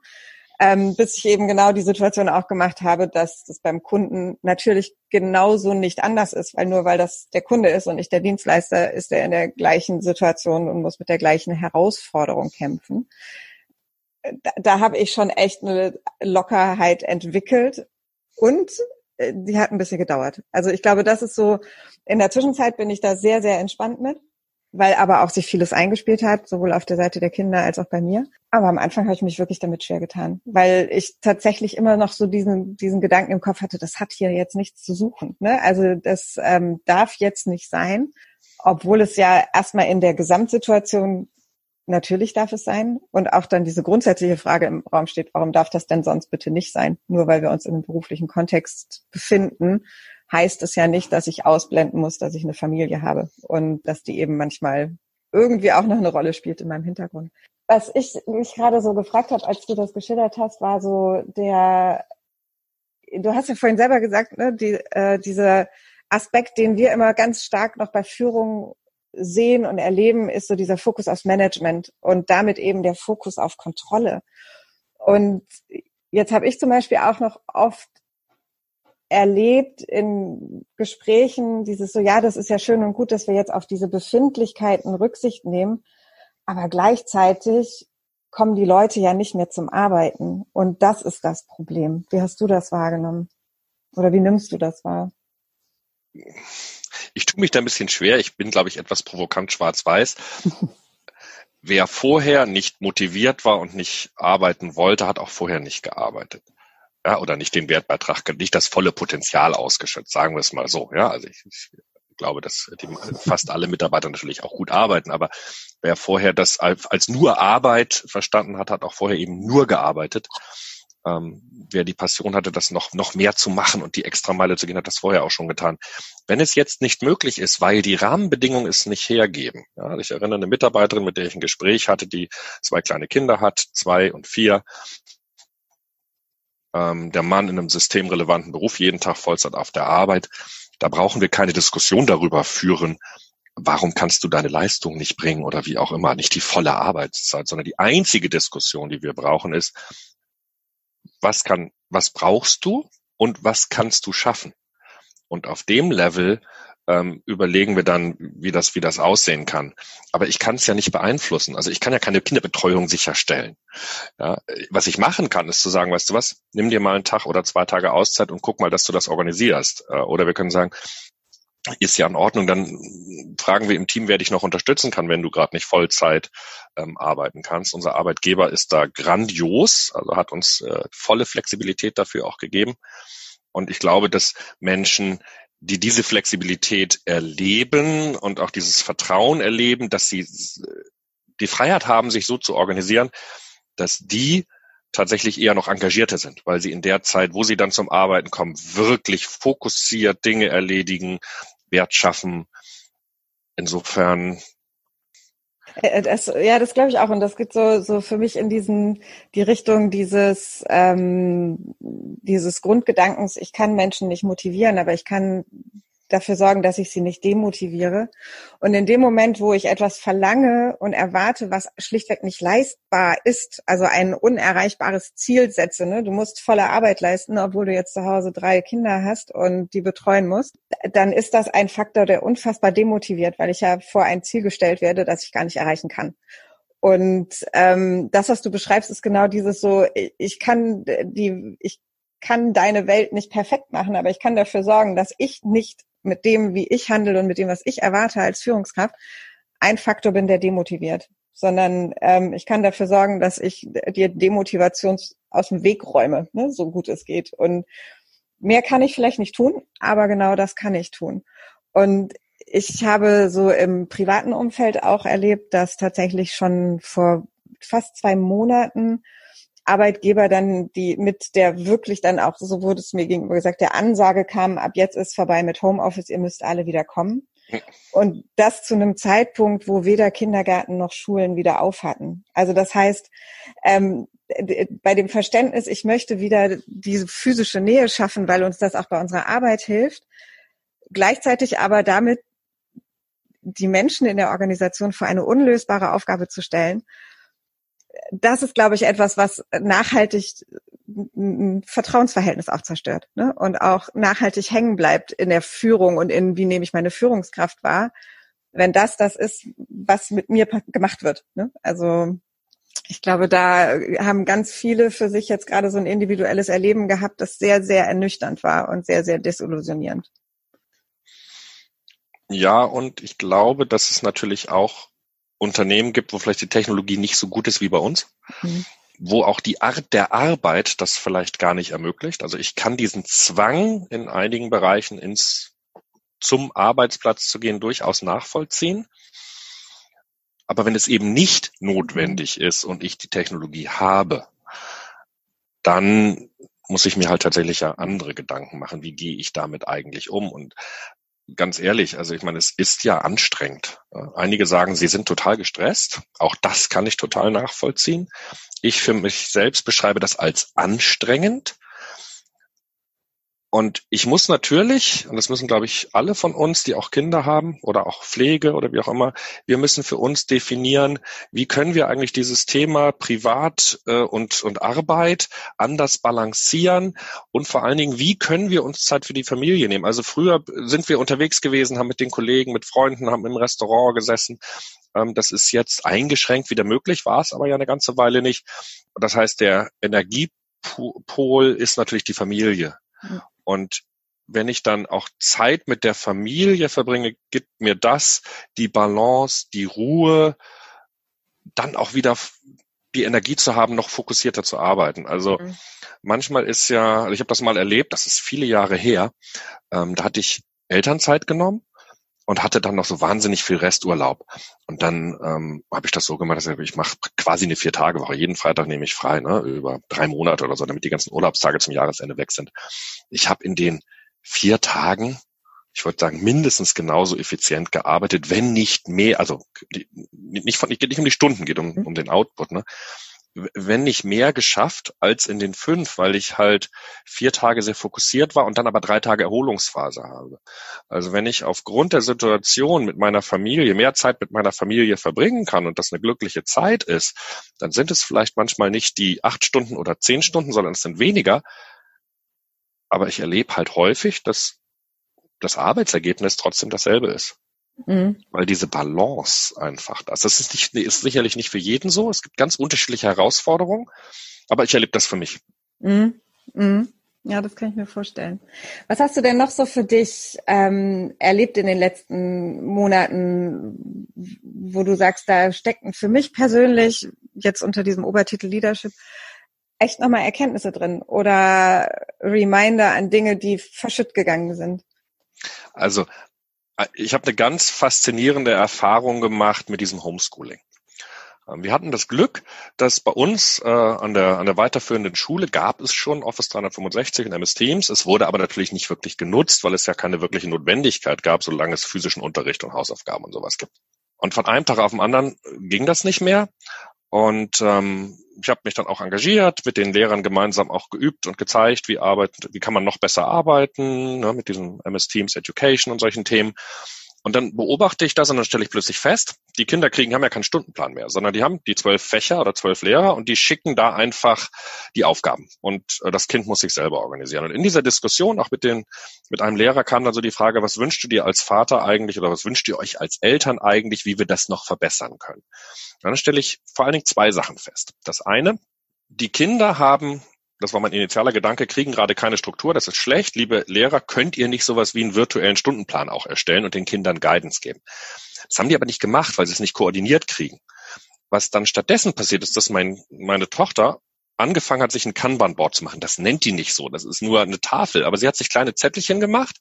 Ähm, bis ich eben genau die Situation auch gemacht habe, dass das beim Kunden natürlich genauso nicht anders ist, weil nur weil das der Kunde ist und nicht der Dienstleister, ist er in der gleichen Situation und muss mit der gleichen Herausforderung kämpfen. Da, da habe ich schon echt eine Lockerheit entwickelt und äh, die hat ein bisschen gedauert. Also ich glaube, das ist so, in der Zwischenzeit bin ich da sehr, sehr entspannt mit weil aber auch sich vieles eingespielt hat, sowohl auf der Seite der Kinder als auch bei mir. Aber am Anfang habe ich mich wirklich damit schwer getan, weil ich tatsächlich immer noch so diesen, diesen Gedanken im Kopf hatte, das hat hier jetzt nichts zu suchen. Ne? Also das ähm, darf jetzt nicht sein, obwohl es ja erstmal in der Gesamtsituation natürlich darf es sein. Und auch dann diese grundsätzliche Frage im Raum steht, warum darf das denn sonst bitte nicht sein? Nur weil wir uns in einem beruflichen Kontext befinden, heißt es ja nicht, dass ich ausblenden muss, dass ich eine Familie habe und dass die eben manchmal irgendwie auch noch eine Rolle spielt in meinem Hintergrund. Was ich mich gerade so gefragt habe, als du das geschildert hast, war so der, du hast ja vorhin selber gesagt, ne, die, äh, dieser Aspekt, den wir immer ganz stark noch bei Führung sehen und erleben, ist so dieser Fokus aufs Management und damit eben der Fokus auf Kontrolle. Und jetzt habe ich zum Beispiel auch noch oft erlebt in Gesprächen dieses so, ja, das ist ja schön und gut, dass wir jetzt auf diese Befindlichkeiten Rücksicht nehmen, aber gleichzeitig kommen die Leute ja nicht mehr zum Arbeiten. Und das ist das Problem. Wie hast du das wahrgenommen? Oder wie nimmst du das wahr? Ich tue mich da ein bisschen schwer. Ich bin, glaube ich, etwas provokant schwarz-weiß. Wer vorher nicht motiviert war und nicht arbeiten wollte, hat auch vorher nicht gearbeitet ja, oder nicht den Wertbeitrag, nicht das volle Potenzial ausgeschöpft, sagen wir es mal so. Ja, also ich, ich glaube, dass die, fast alle Mitarbeiter natürlich auch gut arbeiten, aber wer vorher das als, nur Arbeit verstanden hat, hat auch vorher eben nur gearbeitet. Ähm, wer die Passion hatte, das noch, noch mehr zu machen und die extra Meile zu gehen, hat das vorher auch schon getan. Wenn es jetzt nicht möglich ist, weil die Rahmenbedingungen es nicht hergeben. Ja, ich erinnere eine Mitarbeiterin, mit der ich ein Gespräch hatte, die zwei kleine Kinder hat, zwei und vier, ähm, der Mann in einem systemrelevanten Beruf, jeden Tag Vollzeit auf der Arbeit. Da brauchen wir keine Diskussion darüber führen, warum kannst du deine Leistung nicht bringen oder wie auch immer, nicht die volle Arbeitszeit, sondern die einzige Diskussion, die wir brauchen, ist, was kann, was brauchst du und was kannst du schaffen? Und auf dem Level ähm, überlegen wir dann, wie das, wie das aussehen kann. Aber ich kann es ja nicht beeinflussen. Also ich kann ja keine Kinderbetreuung sicherstellen. Ja, was ich machen kann, ist zu sagen, weißt du was, nimm dir mal einen Tag oder zwei Tage Auszeit und guck mal, dass du das organisierst. Äh, oder wir können sagen, ist ja in Ordnung. Dann fragen wir im Team, wer dich noch unterstützen kann, wenn du gerade nicht Vollzeit ähm, arbeiten kannst. Unser Arbeitgeber ist da grandios, also hat uns äh, volle Flexibilität dafür auch gegeben. Und ich glaube, dass Menschen, die diese Flexibilität erleben und auch dieses Vertrauen erleben, dass sie die Freiheit haben, sich so zu organisieren, dass die tatsächlich eher noch engagierter sind, weil sie in der Zeit, wo sie dann zum Arbeiten kommen, wirklich fokussiert Dinge erledigen, Wert schaffen. Insofern das, ja, das glaube ich auch. Und das geht so, so für mich in diesen, die Richtung dieses, ähm, dieses Grundgedankens, ich kann Menschen nicht motivieren, aber ich kann dafür sorgen, dass ich sie nicht demotiviere. Und in dem Moment, wo ich etwas verlange und erwarte, was schlichtweg nicht leistbar ist, also ein unerreichbares Ziel setze, ne? du musst volle Arbeit leisten, obwohl du jetzt zu Hause drei Kinder hast und die betreuen musst, dann ist das ein Faktor, der unfassbar demotiviert, weil ich ja vor ein Ziel gestellt werde, das ich gar nicht erreichen kann. Und ähm, das, was du beschreibst, ist genau dieses so, ich kann die, ich kann deine Welt nicht perfekt machen, aber ich kann dafür sorgen, dass ich nicht mit dem, wie ich handle und mit dem, was ich erwarte als Führungskraft, ein Faktor bin, der demotiviert, sondern ähm, ich kann dafür sorgen, dass ich dir Demotivation aus dem Weg räume, ne, so gut es geht. Und mehr kann ich vielleicht nicht tun, aber genau das kann ich tun. Und ich habe so im privaten Umfeld auch erlebt, dass tatsächlich schon vor fast zwei Monaten Arbeitgeber dann, die mit der wirklich dann auch, so wurde es mir gegenüber gesagt, der Ansage kam, ab jetzt ist vorbei mit Homeoffice, ihr müsst alle wieder kommen. Und das zu einem Zeitpunkt, wo weder Kindergarten noch Schulen wieder auf hatten. Also das heißt, ähm, bei dem Verständnis, ich möchte wieder diese physische Nähe schaffen, weil uns das auch bei unserer Arbeit hilft, gleichzeitig aber damit die Menschen in der Organisation vor eine unlösbare Aufgabe zu stellen das ist, glaube ich, etwas, was nachhaltig ein Vertrauensverhältnis auch zerstört ne? und auch nachhaltig hängen bleibt in der Führung und in, wie nehme ich meine Führungskraft wahr, wenn das das ist, was mit mir gemacht wird. Ne? Also ich glaube, da haben ganz viele für sich jetzt gerade so ein individuelles Erleben gehabt, das sehr, sehr ernüchternd war und sehr, sehr desillusionierend. Ja, und ich glaube, dass es natürlich auch Unternehmen gibt, wo vielleicht die Technologie nicht so gut ist wie bei uns, mhm. wo auch die Art der Arbeit das vielleicht gar nicht ermöglicht. Also ich kann diesen Zwang in einigen Bereichen ins zum Arbeitsplatz zu gehen durchaus nachvollziehen. Aber wenn es eben nicht notwendig mhm. ist und ich die Technologie habe, dann muss ich mir halt tatsächlich ja andere Gedanken machen. Wie gehe ich damit eigentlich um? Und ganz ehrlich, also ich meine, es ist ja anstrengend. Einige sagen, sie sind total gestresst. Auch das kann ich total nachvollziehen. Ich für mich selbst beschreibe das als anstrengend. Und ich muss natürlich, und das müssen, glaube ich, alle von uns, die auch Kinder haben oder auch Pflege oder wie auch immer, wir müssen für uns definieren, wie können wir eigentlich dieses Thema Privat äh, und, und Arbeit anders balancieren und vor allen Dingen, wie können wir uns Zeit für die Familie nehmen? Also früher sind wir unterwegs gewesen, haben mit den Kollegen, mit Freunden, haben im Restaurant gesessen. Ähm, das ist jetzt eingeschränkt wieder möglich, war es aber ja eine ganze Weile nicht. Das heißt, der Energiepol ist natürlich die Familie. Und wenn ich dann auch Zeit mit der Familie verbringe, gibt mir das die Balance, die Ruhe, dann auch wieder die Energie zu haben, noch fokussierter zu arbeiten. Also mhm. manchmal ist ja, also ich habe das mal erlebt, das ist viele Jahre her, ähm, da hatte ich Elternzeit genommen und hatte dann noch so wahnsinnig viel Resturlaub. Und dann ähm, habe ich das so gemacht, dass ich, ich mache quasi eine Vier-Tage-Woche. Jeden Freitag nehme ich frei, ne, über drei Monate oder so, damit die ganzen Urlaubstage zum Jahresende weg sind. Ich habe in den vier Tagen, ich würde sagen, mindestens genauso effizient gearbeitet, wenn nicht mehr, also nicht von, geht nicht um die Stunden, geht um, um den Output, ne? wenn nicht mehr geschafft als in den fünf, weil ich halt vier Tage sehr fokussiert war und dann aber drei Tage Erholungsphase habe. Also wenn ich aufgrund der Situation mit meiner Familie mehr Zeit mit meiner Familie verbringen kann und das eine glückliche Zeit ist, dann sind es vielleicht manchmal nicht die acht Stunden oder zehn Stunden, sondern es sind weniger. Aber ich erlebe halt häufig, dass das Arbeitsergebnis trotzdem dasselbe ist. Mhm. Weil diese Balance einfach das. Das ist, nicht, ist sicherlich nicht für jeden so. Es gibt ganz unterschiedliche Herausforderungen, aber ich erlebe das für mich. Mhm. Mhm. Ja, das kann ich mir vorstellen. Was hast du denn noch so für dich ähm, erlebt in den letzten Monaten, wo du sagst, da stecken für mich persönlich jetzt unter diesem Obertitel Leadership echt nochmal Erkenntnisse drin oder Reminder an Dinge, die verschütt gegangen sind? Also äh, ich habe eine ganz faszinierende Erfahrung gemacht mit diesem Homeschooling. Ähm, wir hatten das Glück, dass bei uns äh, an, der, an der weiterführenden Schule gab es schon Office 365 und MS Teams. Es wurde aber natürlich nicht wirklich genutzt, weil es ja keine wirkliche Notwendigkeit gab, solange es physischen Unterricht und Hausaufgaben und sowas gibt. Und von einem Tag auf den anderen ging das nicht mehr. Und ähm, ich habe mich dann auch engagiert, mit den Lehrern gemeinsam auch geübt und gezeigt, wie arbeitet, wie kann man noch besser arbeiten, ne, mit diesem MS Teams Education und solchen Themen. Und dann beobachte ich das und dann stelle ich plötzlich fest, die Kinder kriegen, haben ja keinen Stundenplan mehr, sondern die haben die zwölf Fächer oder zwölf Lehrer und die schicken da einfach die Aufgaben. Und äh, das Kind muss sich selber organisieren. Und in dieser Diskussion, auch mit den, mit einem Lehrer kam dann so die Frage, was wünschst du dir als Vater eigentlich oder was wünscht ihr euch als Eltern eigentlich, wie wir das noch verbessern können? Dann stelle ich vor allen Dingen zwei Sachen fest. Das eine, die Kinder haben das war mein initialer Gedanke, kriegen gerade keine Struktur, das ist schlecht. Liebe Lehrer, könnt ihr nicht sowas wie einen virtuellen Stundenplan auch erstellen und den Kindern Guidance geben? Das haben die aber nicht gemacht, weil sie es nicht koordiniert kriegen. Was dann stattdessen passiert ist, dass mein, meine Tochter angefangen hat, sich ein Kanban-Board zu machen. Das nennt die nicht so, das ist nur eine Tafel, aber sie hat sich kleine Zettelchen gemacht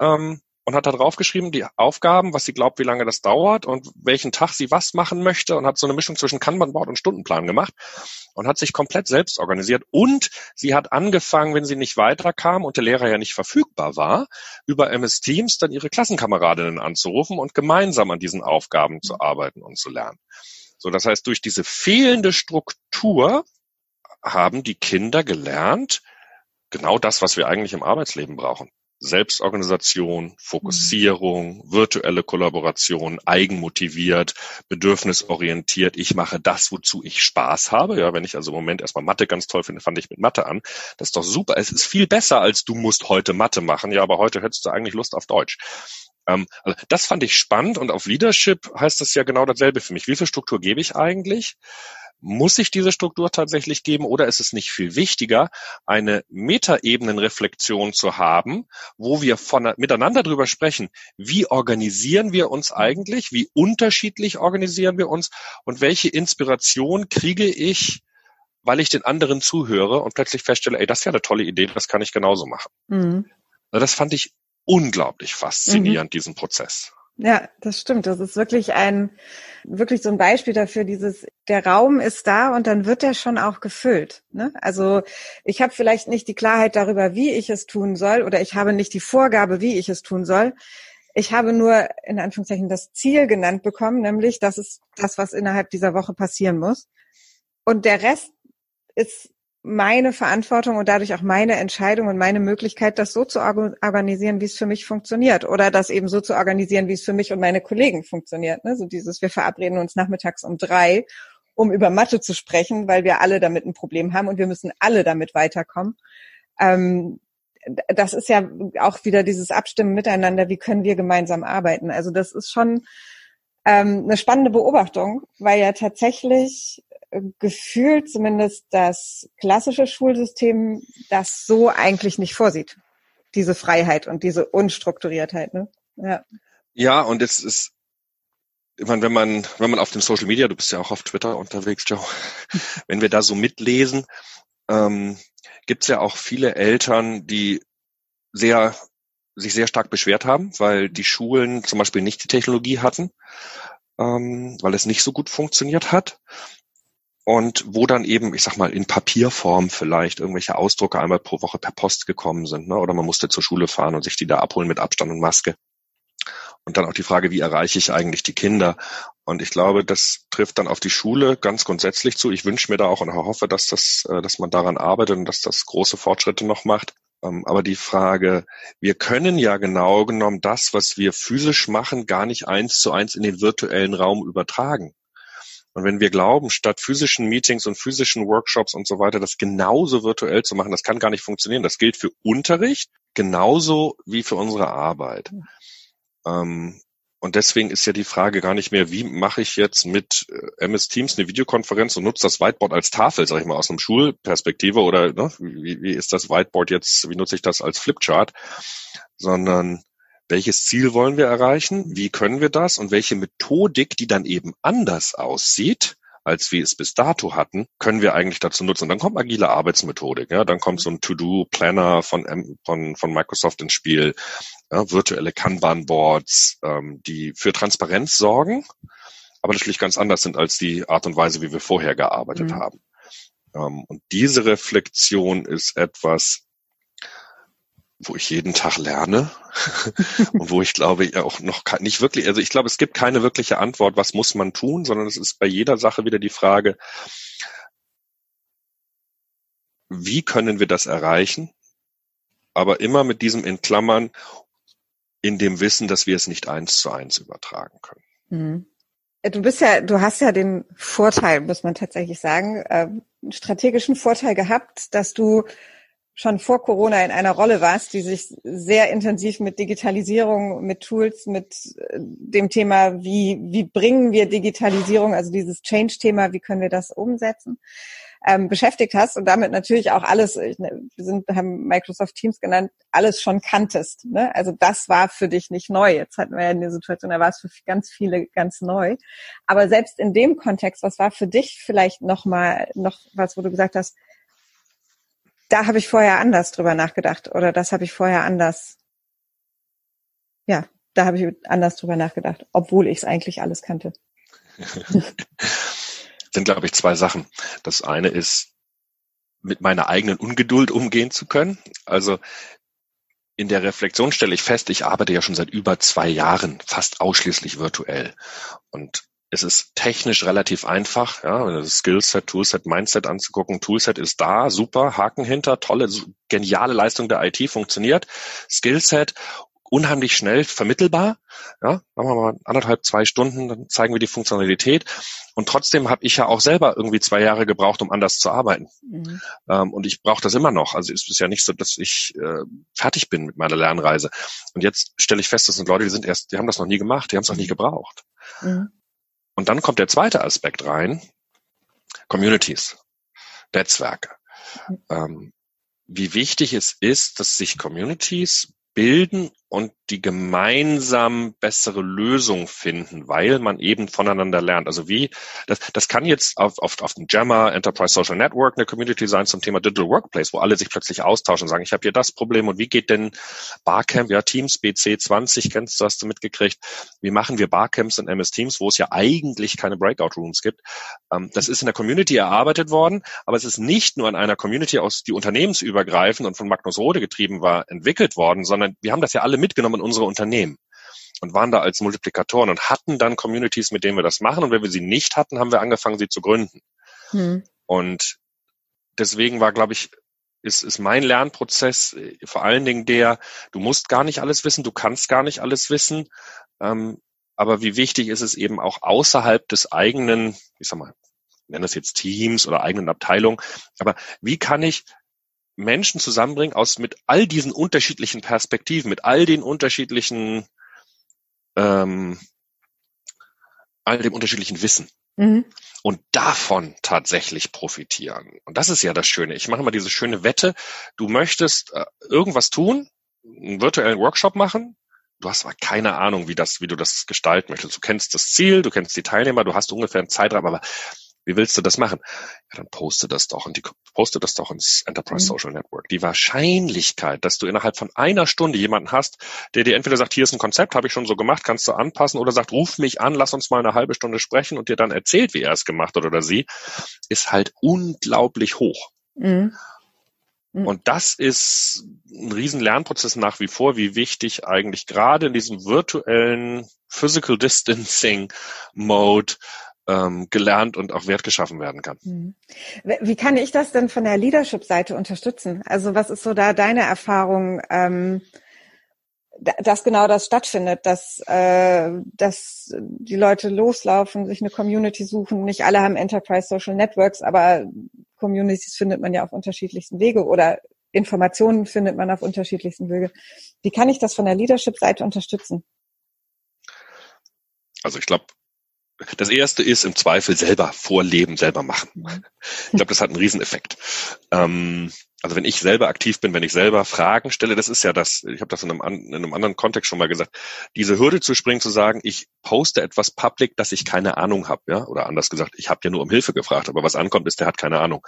ähm, und hat da draufgeschrieben, die Aufgaben, was sie glaubt, wie lange das dauert und welchen Tag sie was machen möchte und hat so eine Mischung zwischen Kanban-Board und Stundenplan gemacht und hat sich komplett selbst organisiert und sie hat angefangen, wenn sie nicht weiterkam und der Lehrer ja nicht verfügbar war, über MS Teams dann ihre Klassenkameradinnen anzurufen und gemeinsam an diesen Aufgaben zu arbeiten und zu lernen. So, das heißt, durch diese fehlende Struktur haben die Kinder gelernt, genau das, was wir eigentlich im Arbeitsleben brauchen. Selbstorganisation, Fokussierung, virtuelle Kollaboration, eigenmotiviert, bedürfnisorientiert. Ich mache das, wozu ich Spaß habe. Ja, wenn ich also im Moment erstmal Mathe ganz toll finde, fand ich mit Mathe an. Das ist doch super. Es ist viel besser, als du musst heute Mathe machen. Ja, aber heute hättest du eigentlich Lust auf Deutsch. Ähm, also das fand ich spannend und auf Leadership heißt das ja genau dasselbe für mich. Wie viel Struktur gebe ich eigentlich? Muss ich diese Struktur tatsächlich geben oder ist es nicht viel wichtiger, eine Metaebenenreflexion zu haben, wo wir von, miteinander drüber sprechen, wie organisieren wir uns eigentlich, wie unterschiedlich organisieren wir uns und welche Inspiration kriege ich, weil ich den anderen zuhöre und plötzlich feststelle, ey, das ist ja eine tolle Idee, das kann ich genauso machen. Mhm. Das fand ich unglaublich faszinierend, mhm. diesen Prozess. Ja, das stimmt. Das ist wirklich ein, wirklich so ein Beispiel dafür, dieses, der Raum ist da und dann wird er schon auch gefüllt. Ne? Also ich habe vielleicht nicht die Klarheit darüber, wie ich es tun soll, oder ich habe nicht die Vorgabe, wie ich es tun soll. Ich habe nur in Anführungszeichen das Ziel genannt bekommen, nämlich das ist das, was innerhalb dieser Woche passieren muss. Und der Rest ist meine Verantwortung und dadurch auch meine Entscheidung und meine Möglichkeit, das so zu organisieren, wie es für mich funktioniert. Oder das eben so zu organisieren, wie es für mich und meine Kollegen funktioniert. Ne? So dieses, wir verabreden uns nachmittags um drei, um über Mathe zu sprechen, weil wir alle damit ein Problem haben und wir müssen alle damit weiterkommen. Ähm, das ist ja auch wieder dieses Abstimmen miteinander, wie können wir gemeinsam arbeiten. Also das ist schon ähm, eine spannende Beobachtung, weil ja tatsächlich gefühlt zumindest das klassische Schulsystem das so eigentlich nicht vorsieht. Diese Freiheit und diese Unstrukturiertheit. Ne? Ja. ja, und es ist, ich meine, wenn man, wenn man auf dem Social Media, du bist ja auch auf Twitter unterwegs, Joe, wenn wir da so mitlesen, ähm, gibt es ja auch viele Eltern, die sehr sich sehr stark beschwert haben, weil die Schulen zum Beispiel nicht die Technologie hatten, ähm, weil es nicht so gut funktioniert hat und wo dann eben, ich sag mal, in Papierform vielleicht irgendwelche Ausdrucke einmal pro Woche per Post gekommen sind, ne? oder man musste zur Schule fahren und sich die da abholen mit Abstand und Maske. Und dann auch die Frage, wie erreiche ich eigentlich die Kinder? Und ich glaube, das trifft dann auf die Schule ganz grundsätzlich zu. Ich wünsche mir da auch und hoffe, dass das, äh, dass man daran arbeitet und dass das große Fortschritte noch macht. Ähm, aber die Frage, wir können ja genau genommen das, was wir physisch machen, gar nicht eins zu eins in den virtuellen Raum übertragen. Und wenn wir glauben, statt physischen Meetings und physischen Workshops und so weiter, das genauso virtuell zu machen, das kann gar nicht funktionieren. Das gilt für Unterricht genauso wie für unsere Arbeit. Ähm, Und deswegen ist ja die Frage gar nicht mehr, wie mache ich jetzt mit äh, MS Teams eine Videokonferenz und nutze das Whiteboard als Tafel, sage ich mal, aus einem Schulperspektive oder ne, wie, wie ist das Whiteboard jetzt, wie nutze ich das als Flipchart, sondern welches Ziel wollen wir erreichen, wie können wir das und welche Methodik, die dann eben anders aussieht, als wir es bis dato hatten, können wir eigentlich dazu nutzen. Und dann kommt agile Arbeitsmethodik, ja, dann kommt so ein To-Do-Planner von, von, von Microsoft ins Spiel, ja, virtuelle Kanban-Boards, ähm, die für Transparenz sorgen, aber natürlich ganz anders sind als die Art und Weise, wie wir vorher gearbeitet mhm. haben. Ähm, und diese Reflexion ist etwas, wo ich jeden Tag lerne und wo ich glaube ja auch noch nicht wirklich, also ich glaube, es gibt keine wirkliche Antwort, was muss man tun, sondern es ist bei jeder Sache wieder die Frage, wie können wir das erreichen? Aber immer mit diesem in Klammern, in dem Wissen, dass wir es nicht eins zu eins übertragen können. Mhm. Du bist ja, du hast ja den Vorteil, muss man tatsächlich sagen, äh, strategischen Vorteil gehabt, dass du schon vor Corona in einer Rolle warst, die sich sehr intensiv mit Digitalisierung, mit Tools, mit äh, dem Thema, wie, wie bringen wir Digitalisierung, also dieses Change-Thema, wie können wir das umsetzen, ähm, beschäftigt hast und damit natürlich auch alles, ne, wir sind, haben Microsoft Teams genannt, alles schon kanntest. Ne? Also das war für dich nicht neu. Jetzt hatten wir ja eine Situation, da war es für ganz viele ganz neu. Aber selbst in dem Kontext, was war für dich vielleicht noch mal noch was, wo du gesagt hast, da habe ich vorher anders drüber nachgedacht oder das habe ich vorher anders, ja, da habe ich anders drüber nachgedacht, obwohl ich es eigentlich alles kannte. sind, glaube ich, zwei Sachen. Das eine ist, mit meiner eigenen Ungeduld umgehen zu können. Also in der Reflexion stelle ich fest, ich arbeite ja schon seit über zwei Jahren fast ausschließlich virtuell. Und es ist technisch relativ einfach, ja, das Skillset, Toolset, Mindset anzugucken. Toolset ist da, super, Haken hinter, tolle, geniale Leistung der IT funktioniert. Skillset unheimlich schnell vermittelbar. Ja, machen wir mal anderthalb, zwei Stunden, dann zeigen wir die Funktionalität. Und trotzdem habe ich ja auch selber irgendwie zwei Jahre gebraucht, um anders zu arbeiten. Mhm. Ähm, und ich brauche das immer noch. Also es ist ja nicht so, dass ich äh, fertig bin mit meiner Lernreise. Und jetzt stelle ich fest, das sind Leute, die sind erst, die haben das noch nie gemacht, die haben es noch nie gebraucht. Mhm. Und dann kommt der zweite Aspekt rein, Communities, Netzwerke. Ähm, wie wichtig es ist, dass sich Communities bilden und die gemeinsam bessere Lösung finden, weil man eben voneinander lernt. Also wie, das, das kann jetzt auf, auf, auf dem Jammer Enterprise Social Network eine Community sein zum Thema Digital Workplace, wo alle sich plötzlich austauschen und sagen, ich habe hier das Problem und wie geht denn Barcamp, ja Teams BC20, kennst du, hast du mitgekriegt, wie machen wir Barcamps in MS Teams, wo es ja eigentlich keine Breakout Rooms gibt. Ähm, das ist in der Community erarbeitet worden, aber es ist nicht nur in einer Community aus, die unternehmensübergreifend und von Magnus Rode getrieben war, entwickelt worden, sondern wir haben das ja alle mitgenommen in unsere Unternehmen und waren da als Multiplikatoren und hatten dann Communities, mit denen wir das machen. Und wenn wir sie nicht hatten, haben wir angefangen, sie zu gründen. Hm. Und deswegen war, glaube ich, ist, ist mein Lernprozess äh, vor allen Dingen der, du musst gar nicht alles wissen, du kannst gar nicht alles wissen. Ähm, aber wie wichtig ist es eben auch außerhalb des eigenen, ich sag mal, nennen das jetzt Teams oder eigenen Abteilung, aber wie kann ich Menschen zusammenbringen aus mit all diesen unterschiedlichen Perspektiven, mit all den unterschiedlichen, ähm, all dem unterschiedlichen Wissen. Mhm. Und davon tatsächlich profitieren. Und das ist ja das Schöne. Ich mache mal diese schöne Wette. Du möchtest äh, irgendwas tun, einen virtuellen Workshop machen. Du hast aber keine Ahnung, wie das, wie du das gestalten möchtest. Du kennst das Ziel, du kennst die Teilnehmer, du hast ungefähr einen Zeitraum, aber wie willst du das machen? Ja, dann poste das doch und die poste das doch ins Enterprise mhm. Social Network. Die Wahrscheinlichkeit, dass du innerhalb von einer Stunde jemanden hast, der dir entweder sagt, hier ist ein Konzept, habe ich schon so gemacht, kannst du anpassen, oder sagt, ruf mich an, lass uns mal eine halbe Stunde sprechen und dir dann erzählt, wie er es gemacht hat oder sie, ist halt unglaublich hoch. Mhm. mhm. Und das ist ein riesen Lernprozess nach wie vor, wie wichtig eigentlich gerade in diesem virtuellen Physical Distancing Mode ähm, gelernt und auch Wert geschaffen werden kann. Mhm. Wie kann ich das denn von der Leadership-Seite unterstützen? Also was ist so da deine Erfahrung, ähm, dass genau das stattfindet, dass, äh, dass die Leute loslaufen, sich eine Community suchen. Nicht alle haben Enterprise Social Networks, aber Communities findet man ja auf unterschiedlichsten Wege oder Informationen findet man auf unterschiedlichsten Wege. Wie kann ich das von der Leadership-Seite unterstützen? Also ich glaube, das erste ist im Zweifel selber vorleben, selber machen. Mhm. Ich glaube, das hat einen Rieseneffekt. Ähm, also wenn ich selber aktiv bin, wenn ich selber Fragen stelle, das ist ja das, ich habe das in einem, in einem, anderen Kontext schon mal gesagt, diese Hürde zu springen, zu sagen, ich poste etwas public, dass ich keine Ahnung habe, ja, oder anders gesagt, ich habe ja nur um Hilfe gefragt, aber was ankommt, ist, der hat keine Ahnung.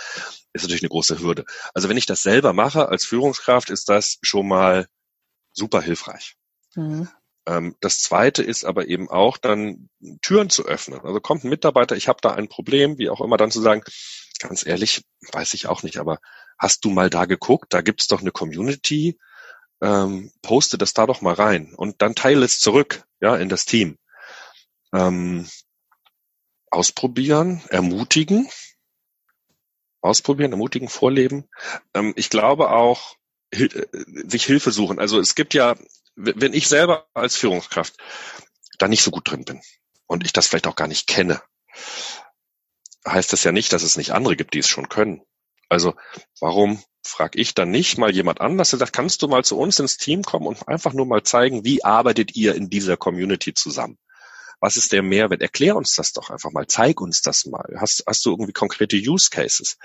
Ist natürlich eine große Hürde. Also wenn ich das selber mache als Führungskraft, ist das schon mal super hilfreich. Mhm. Ähm, das zweite ist aber eben auch dann Türen zu öffnen. Also kommt ein Mitarbeiter, ich habe da ein Problem, wie auch immer, dann zu sagen, ganz ehrlich, weiß ich auch nicht, aber hast du mal da geguckt? Da gibt's doch eine Community. Ähm, poste das da doch mal rein und dann teile es zurück, ja, in das Team. Ähm, ausprobieren, ermutigen, ausprobieren, ermutigen, vorleben. Ähm, ich glaube auch, äh, sich Hilfe suchen. Also es gibt ja wenn ich selber als Führungskraft da nicht so gut drin bin und ich das vielleicht auch gar nicht kenne, heißt das ja nicht, dass es nicht andere gibt, die es schon können. Also warum frage ich dann nicht mal jemand anders, der sagt, kannst du mal zu uns ins Team kommen und einfach nur mal zeigen, wie arbeitet ihr in dieser Community zusammen? Was ist der Mehrwert? Erklär uns das doch einfach mal. Zeig uns das mal. Hast, hast du irgendwie konkrete Use Cases?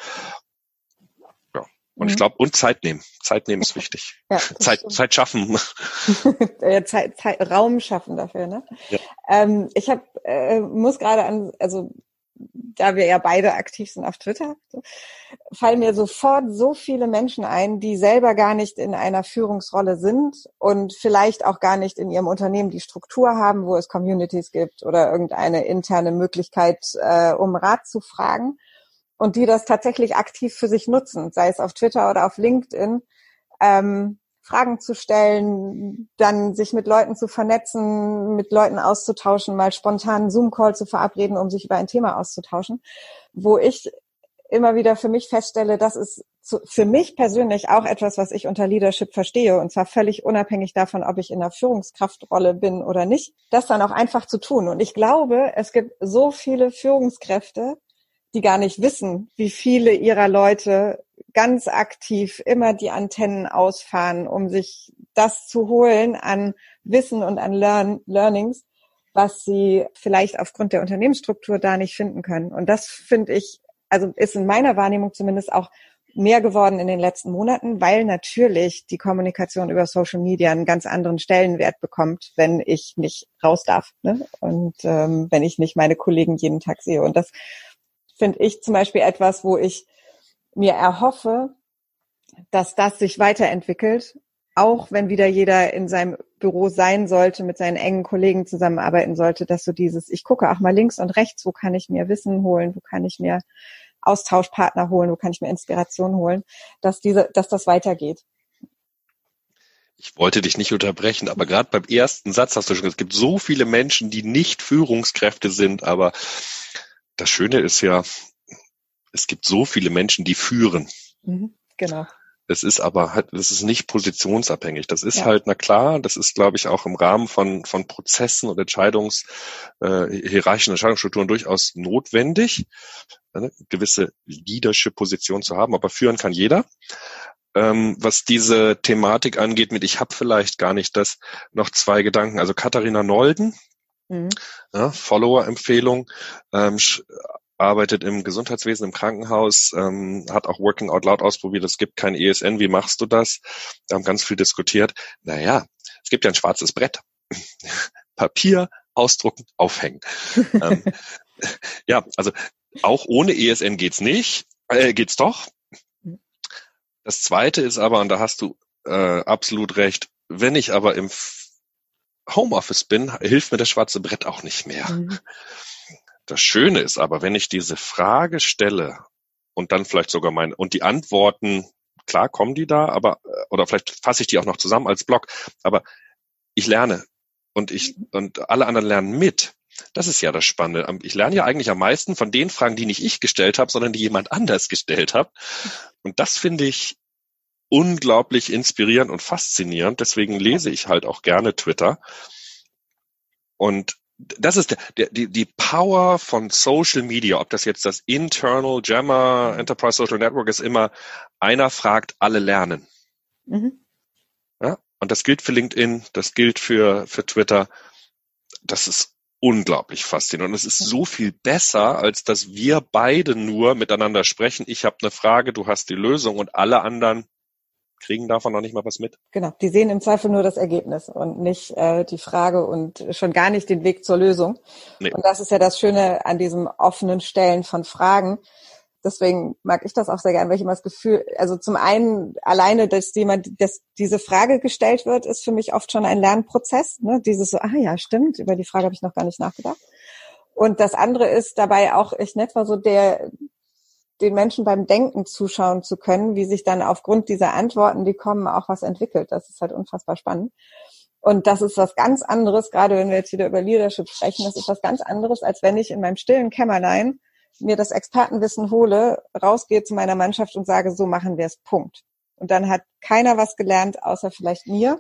Und mhm. ich glaube, und Zeit nehmen. Zeit nehmen ist wichtig. Ja, Zeit, Zeit schaffen. Zeit, Zeit, Raum schaffen dafür, ne? Ja. Ähm, ich hab, äh, muss gerade an, also da wir ja beide aktiv sind auf Twitter, fallen mir sofort so viele Menschen ein, die selber gar nicht in einer Führungsrolle sind und vielleicht auch gar nicht in ihrem Unternehmen die Struktur haben, wo es Communities gibt oder irgendeine interne Möglichkeit, äh, um Rat zu fragen und die das tatsächlich aktiv für sich nutzen, sei es auf Twitter oder auf LinkedIn, ähm, Fragen zu stellen, dann sich mit Leuten zu vernetzen, mit Leuten auszutauschen, mal spontan einen Zoom-Call zu verabreden, um sich über ein Thema auszutauschen, wo ich immer wieder für mich feststelle, das ist für mich persönlich auch etwas, was ich unter Leadership verstehe, und zwar völlig unabhängig davon, ob ich in der Führungskraftrolle bin oder nicht, das dann auch einfach zu tun. Und ich glaube, es gibt so viele Führungskräfte, die gar nicht wissen, wie viele ihrer Leute ganz aktiv immer die Antennen ausfahren, um sich das zu holen an Wissen und an Learn Learnings, was sie vielleicht aufgrund der Unternehmensstruktur da nicht finden können. Und das finde ich, also ist in meiner Wahrnehmung zumindest auch mehr geworden in den letzten Monaten, weil natürlich die Kommunikation über Social Media einen ganz anderen Stellenwert bekommt, wenn ich nicht raus darf ne? und ähm, wenn ich nicht meine Kollegen jeden Tag sehe. Und das finde ich zum Beispiel etwas, wo ich mir erhoffe, dass das sich weiterentwickelt, auch wenn wieder jeder in seinem Büro sein sollte, mit seinen engen Kollegen zusammenarbeiten sollte, dass so dieses, ich gucke auch mal links und rechts, wo kann ich mir Wissen holen, wo kann ich mir Austauschpartner holen, wo kann ich mir Inspiration holen, dass diese, dass das weitergeht. Ich wollte dich nicht unterbrechen, aber gerade beim ersten Satz hast du schon gesagt, es gibt so viele Menschen, die nicht Führungskräfte sind, aber das Schöne ist ja, es gibt so viele Menschen, die führen. Mhm, genau. Es ist aber halt, das ist nicht positionsabhängig. Das ist ja. halt, na klar, das ist, glaube ich, auch im Rahmen von, von Prozessen und Entscheidungs, äh, hierarchischen Entscheidungsstrukturen durchaus notwendig, eine gewisse Leadership-Position zu haben, aber führen kann jeder. Ähm, was diese Thematik angeht, mit ich habe vielleicht gar nicht das, noch zwei Gedanken. Also Katharina Nolden, Mhm. Ja, Follower-Empfehlung, ähm, arbeitet im Gesundheitswesen, im Krankenhaus, ähm, hat auch Working Out Loud ausprobiert, es gibt kein ESN, wie machst du das? Wir haben ganz viel diskutiert. Naja, es gibt ja ein schwarzes Brett. Papier, ausdrucken, aufhängen. ähm, ja, also auch ohne ESN geht's nicht, äh, geht's doch. Das zweite ist aber, und da hast du äh, absolut recht, wenn ich aber im Homeoffice bin, hilft mir das schwarze Brett auch nicht mehr. Mhm. Das Schöne ist aber, wenn ich diese Frage stelle und dann vielleicht sogar meine, und die Antworten, klar kommen die da, aber, äh, oder vielleicht fasse ich die auch noch zusammen als Blog, aber ich lerne und ich, und alle anderen lernen mit. Das ist ja das Spannende. Ich lerne ja eigentlich am meisten von den Fragen, die nicht ich gestellt habe, sondern die jemand anders gestellt hat. Und das finde ich unglaublich inspirierend und faszinierend. Deswegen lese ich halt auch gerne Twitter. Und das ist der, die, die Power von Social Media, ob das jetzt das Internal Jammer Enterprise Social Network ist, immer einer fragt, alle lernen. Mhm. Ja, und das gilt für LinkedIn, das gilt für, für Twitter. Das ist unglaublich faszinierend. Und es ist so viel besser, als dass wir beide nur miteinander sprechen. Ich habe eine Frage, du hast die Lösung und alle anderen kriegen davon noch nicht mal was mit. Genau, die sehen im Zweifel nur das Ergebnis und nicht äh, die Frage und schon gar nicht den Weg zur Lösung. Nee. Und das ist ja das Schöne an diesem offenen Stellen von Fragen. Deswegen mag ich das auch sehr gern, weil ich immer das Gefühl, also zum einen alleine, dass jemand, dass diese Frage gestellt wird, ist für mich oft schon ein Lernprozess. Ne? Dieses so, ah ja, stimmt, über die Frage habe ich noch gar nicht nachgedacht. Und das andere ist dabei auch echt nett war so der, den Menschen beim Denken zuschauen zu können, wie sich dann aufgrund dieser Antworten, die kommen, auch was entwickelt. Das ist halt unfassbar spannend. Und das ist was ganz anderes, gerade wenn wir jetzt wieder über Leadership sprechen, das ist was ganz anderes, als wenn ich in meinem stillen Kämmerlein mir das Expertenwissen hole, rausgehe zu meiner Mannschaft und sage, so machen wir es, Punkt. Und dann hat keiner was gelernt, außer vielleicht mir.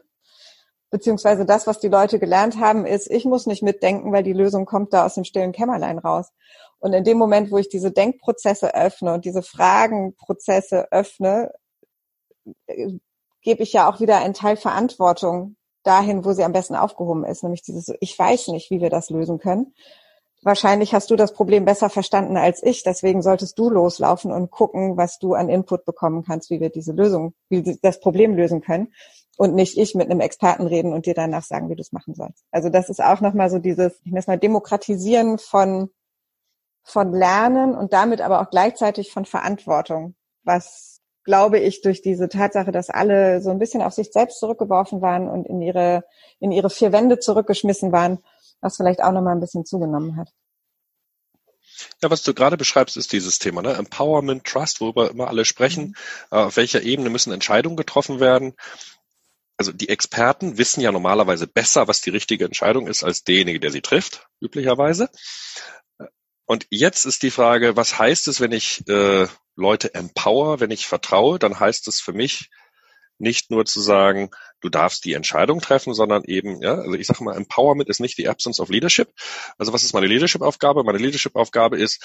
Beziehungsweise das, was die Leute gelernt haben, ist, ich muss nicht mitdenken, weil die Lösung kommt da aus dem stillen Kämmerlein raus. Und in dem Moment, wo ich diese Denkprozesse öffne und diese Fragenprozesse öffne, äh, gebe ich ja auch wieder einen Teil Verantwortung dahin, wo sie am besten aufgehoben ist, nämlich dieses, ich weiß nicht, wie wir das lösen können. Wahrscheinlich hast du das Problem besser verstanden als ich, deswegen solltest du loslaufen und gucken, was du an Input bekommen kannst, wie wir diese Lösung, wie das Problem lösen können und nicht ich mit einem Experten reden und dir danach sagen, wie du es machen sollst. Also das ist auch nochmal so dieses, ich nenne es mal Demokratisieren von von Lernen und damit aber auch gleichzeitig von Verantwortung, was glaube ich durch diese Tatsache, dass alle so ein bisschen auf sich selbst zurückgeworfen waren und in ihre in ihre vier Wände zurückgeschmissen waren, was vielleicht auch noch mal ein bisschen zugenommen hat. Ja, was du gerade beschreibst, ist dieses Thema, ne? Empowerment, Trust, worüber immer alle sprechen. Mhm. Äh, auf welcher Ebene müssen Entscheidungen getroffen werden? Also die Experten wissen ja normalerweise besser, was die richtige Entscheidung ist, als derjenige, der sie trifft, üblicherweise. Und jetzt ist die Frage, was heißt es, wenn ich äh, Leute empower, wenn ich vertraue, dann heißt es für mich nicht nur zu sagen, du darfst die Entscheidung treffen, sondern eben, ja, also ich sage mal, Empowerment ist nicht die Absence of Leadership. Also was ist meine Leadership-Aufgabe? Meine Leadership-Aufgabe ist,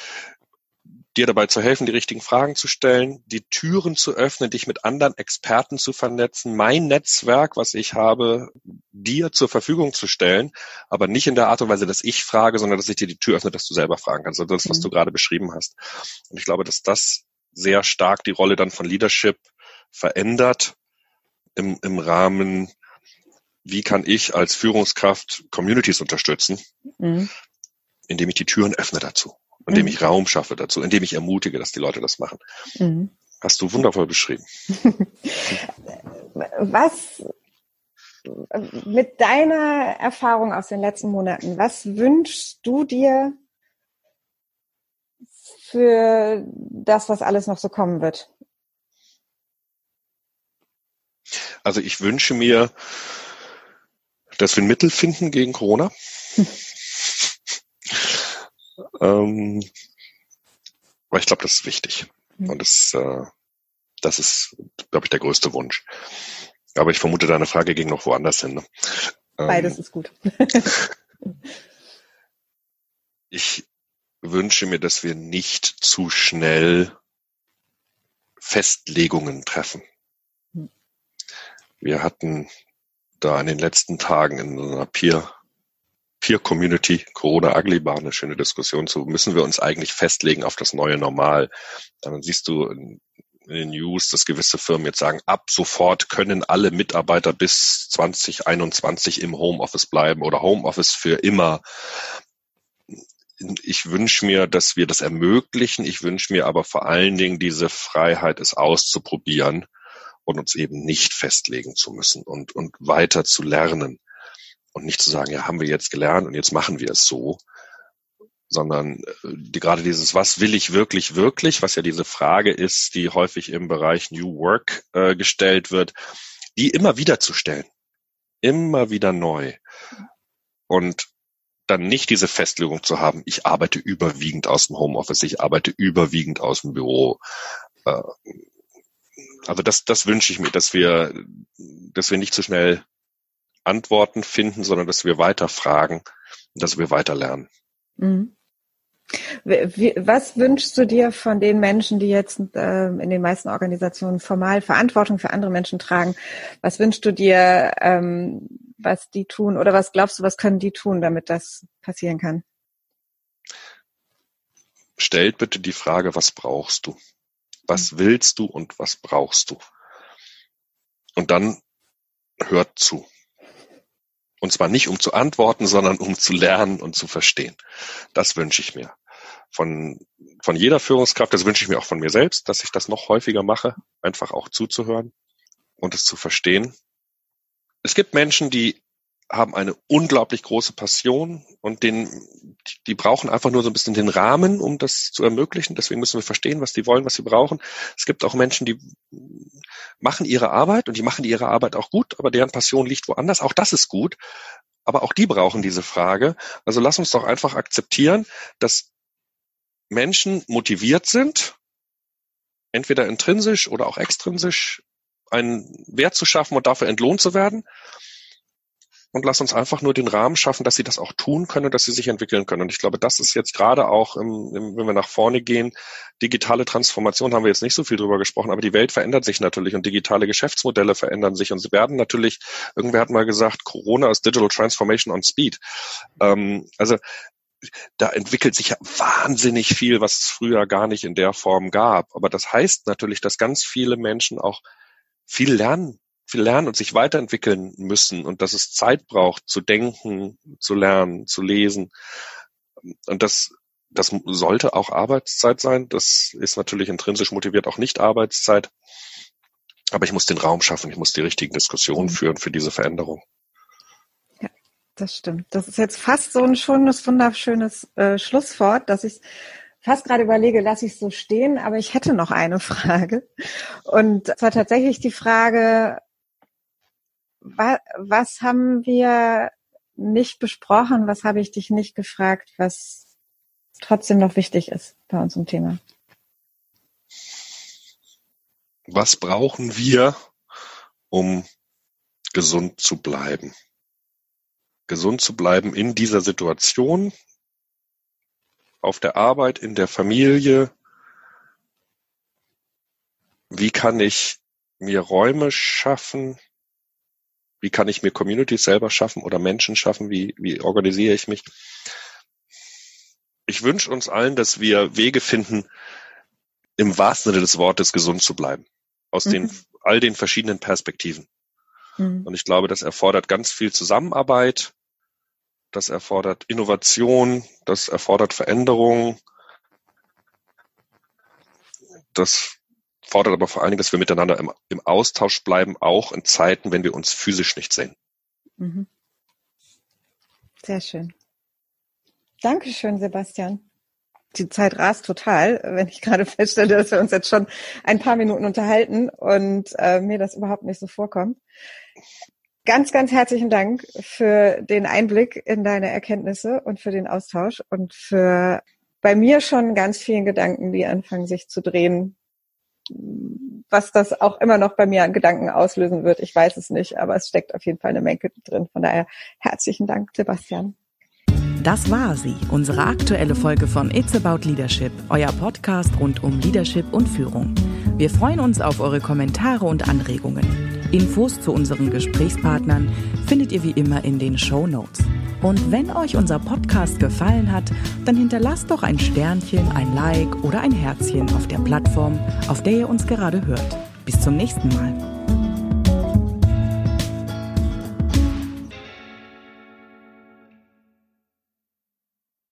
dir dabei zu helfen, die richtigen Fragen zu stellen, die Türen zu öffnen, dich mit anderen Experten zu vernetzen, mein Netzwerk, was ich habe, dir zur Verfügung zu stellen, aber nicht in der Art und Weise, dass ich frage, sondern dass ich dir die Tür öffne, dass du selber fragen kannst. Also das, was mhm. du gerade beschrieben hast. Und ich glaube, dass das sehr stark die Rolle dann von Leadership verändert im, im Rahmen, wie kann ich als Führungskraft Communities unterstützen, mhm. indem ich die Türen öffne dazu indem mhm. ich Raum schaffe dazu, indem ich ermutige, dass die Leute das machen. Mhm. Hast du wundervoll beschrieben. was mit deiner Erfahrung aus den letzten Monaten, was wünschst du dir für das, was alles noch so kommen wird? Also ich wünsche mir, dass wir ein Mittel finden gegen Corona. Ähm, aber ich glaube, das ist wichtig. Mhm. Und das, äh, das ist, glaube ich, der größte Wunsch. Aber ich vermute, deine Frage ging noch woanders hin. Ne? Beides ähm, ist gut. ich wünsche mir, dass wir nicht zu schnell Festlegungen treffen. Hm. Wir hatten da in den letzten Tagen in einer Peer Peer Community, Corona Ugly war eine schöne Diskussion zu, müssen wir uns eigentlich festlegen auf das neue Normal? Dann siehst du in, den News, dass gewisse Firmen jetzt sagen, ab sofort können alle Mitarbeiter bis 2021 im Homeoffice bleiben oder Homeoffice für immer. Ich wünsche mir, dass wir das ermöglichen. Ich wünsche mir aber vor allen Dingen diese Freiheit, es auszuprobieren und uns eben nicht festlegen zu müssen und, und weiter zu lernen und nicht zu sagen, ja, haben wir jetzt gelernt und jetzt machen wir es so, sondern äh, die, gerade dieses, was will ich wirklich, wirklich, was ja diese Frage ist, die häufig im Bereich New Work äh, gestellt wird, die immer wieder zu stellen, immer wieder neu und dann nicht diese Festlegung zu haben, ich arbeite überwiegend aus dem Homeoffice, ich arbeite überwiegend aus dem Büro. Äh, also das, das wünsche ich mir, dass wir, dass wir nicht zu schnell Antworten finden, sondern dass wir weiter fragen dass wir weiter lernen. Mhm. Was wünschst du dir von den Menschen, die jetzt äh, in den meisten Organisationen formal Verantwortung für andere Menschen tragen? Was wünschst du dir, ähm, was die tun oder was glaubst du, was können die tun, damit das passieren kann? Stellt bitte die Frage, was brauchst du? Was mhm. willst du und was brauchst du? Und dann hört zu. Und zwar nicht um zu antworten, sondern um zu lernen und zu verstehen. Das wünsche ich mir. Von, von jeder Führungskraft, das wünsche ich mir auch von mir selbst, dass ich das noch häufiger mache, einfach auch zuzuhören und es zu verstehen. Es gibt Menschen, die haben eine unglaublich große Passion und den, die brauchen einfach nur so ein bisschen den Rahmen, um das zu ermöglichen. Deswegen müssen wir verstehen, was die wollen, was sie brauchen. Es gibt auch Menschen, die machen ihre Arbeit und die machen ihre Arbeit auch gut, aber deren Passion liegt woanders. Auch das ist gut. Aber auch die brauchen diese Frage. Also lass uns doch einfach akzeptieren, dass Menschen motiviert sind, entweder intrinsisch oder auch extrinsisch einen Wert zu schaffen und dafür entlohnt zu werden und lass uns einfach nur den Rahmen schaffen, dass sie das auch tun können und dass sie sich entwickeln können. Und ich glaube, das ist jetzt gerade auch, im, im, wenn wir nach vorne gehen, digitale Transformation haben wir jetzt nicht so viel drüber gesprochen, aber die Welt verändert sich natürlich und digitale Geschäftsmodelle verändern sich und sie werden natürlich, irgendwer hat mal gesagt, Corona ist Digital Transformation on Speed. Ähm, also da entwickelt sich ja wahnsinnig viel, was es früher gar nicht in der Form gab. Aber das heißt natürlich, dass ganz viele Menschen auch viel lernen lernen und sich weiterentwickeln müssen und dass es Zeit braucht, zu denken, zu lernen, zu lesen. Und das, das sollte auch Arbeitszeit sein. Das ist natürlich intrinsisch motiviert auch nicht Arbeitszeit. Aber ich muss den Raum schaffen, ich muss die richtigen Diskussionen mhm. führen für diese Veränderung. Ja, das stimmt. Das ist jetzt fast so ein schönes, wunderschönes äh, Schlusswort, dass ich fast gerade überlege, lasse ich so stehen, aber ich hätte noch eine Frage. Und zwar tatsächlich die Frage, wa was haben wir nicht besprochen? Was habe ich dich nicht gefragt, was trotzdem noch wichtig ist bei unserem Thema? Was brauchen wir, um gesund zu bleiben? Gesund zu bleiben in dieser Situation, auf der Arbeit, in der Familie. Wie kann ich mir Räume schaffen, wie kann ich mir Communities selber schaffen oder Menschen schaffen? Wie, wie organisiere ich mich? Ich wünsche uns allen, dass wir Wege finden, im wahrsten Sinne des Wortes gesund zu bleiben. Aus mhm. den, all den verschiedenen Perspektiven. Mhm. Und ich glaube, das erfordert ganz viel Zusammenarbeit. Das erfordert Innovation. Das erfordert Veränderung. Das fordert aber vor allen Dingen, dass wir miteinander im, im Austausch bleiben, auch in Zeiten, wenn wir uns physisch nicht sehen. Mhm. Sehr schön. Dankeschön, Sebastian. Die Zeit rast total, wenn ich gerade feststelle, dass wir uns jetzt schon ein paar Minuten unterhalten und äh, mir das überhaupt nicht so vorkommt. Ganz, ganz herzlichen Dank für den Einblick in deine Erkenntnisse und für den Austausch und für bei mir schon ganz vielen Gedanken, die anfangen sich zu drehen, was das auch immer noch bei mir an Gedanken auslösen wird. Ich weiß es nicht, aber es steckt auf jeden Fall eine Menge drin. Von daher herzlichen Dank, Sebastian. Das war sie, unsere aktuelle Folge von It's About Leadership, euer Podcast rund um Leadership und Führung. Wir freuen uns auf eure Kommentare und Anregungen. Infos zu unseren Gesprächspartnern findet ihr wie immer in den Show Notes. Und wenn euch unser Podcast gefallen hat, dann hinterlasst doch ein Sternchen, ein Like oder ein Herzchen auf der Plattform, auf der ihr uns gerade hört. Bis zum nächsten Mal.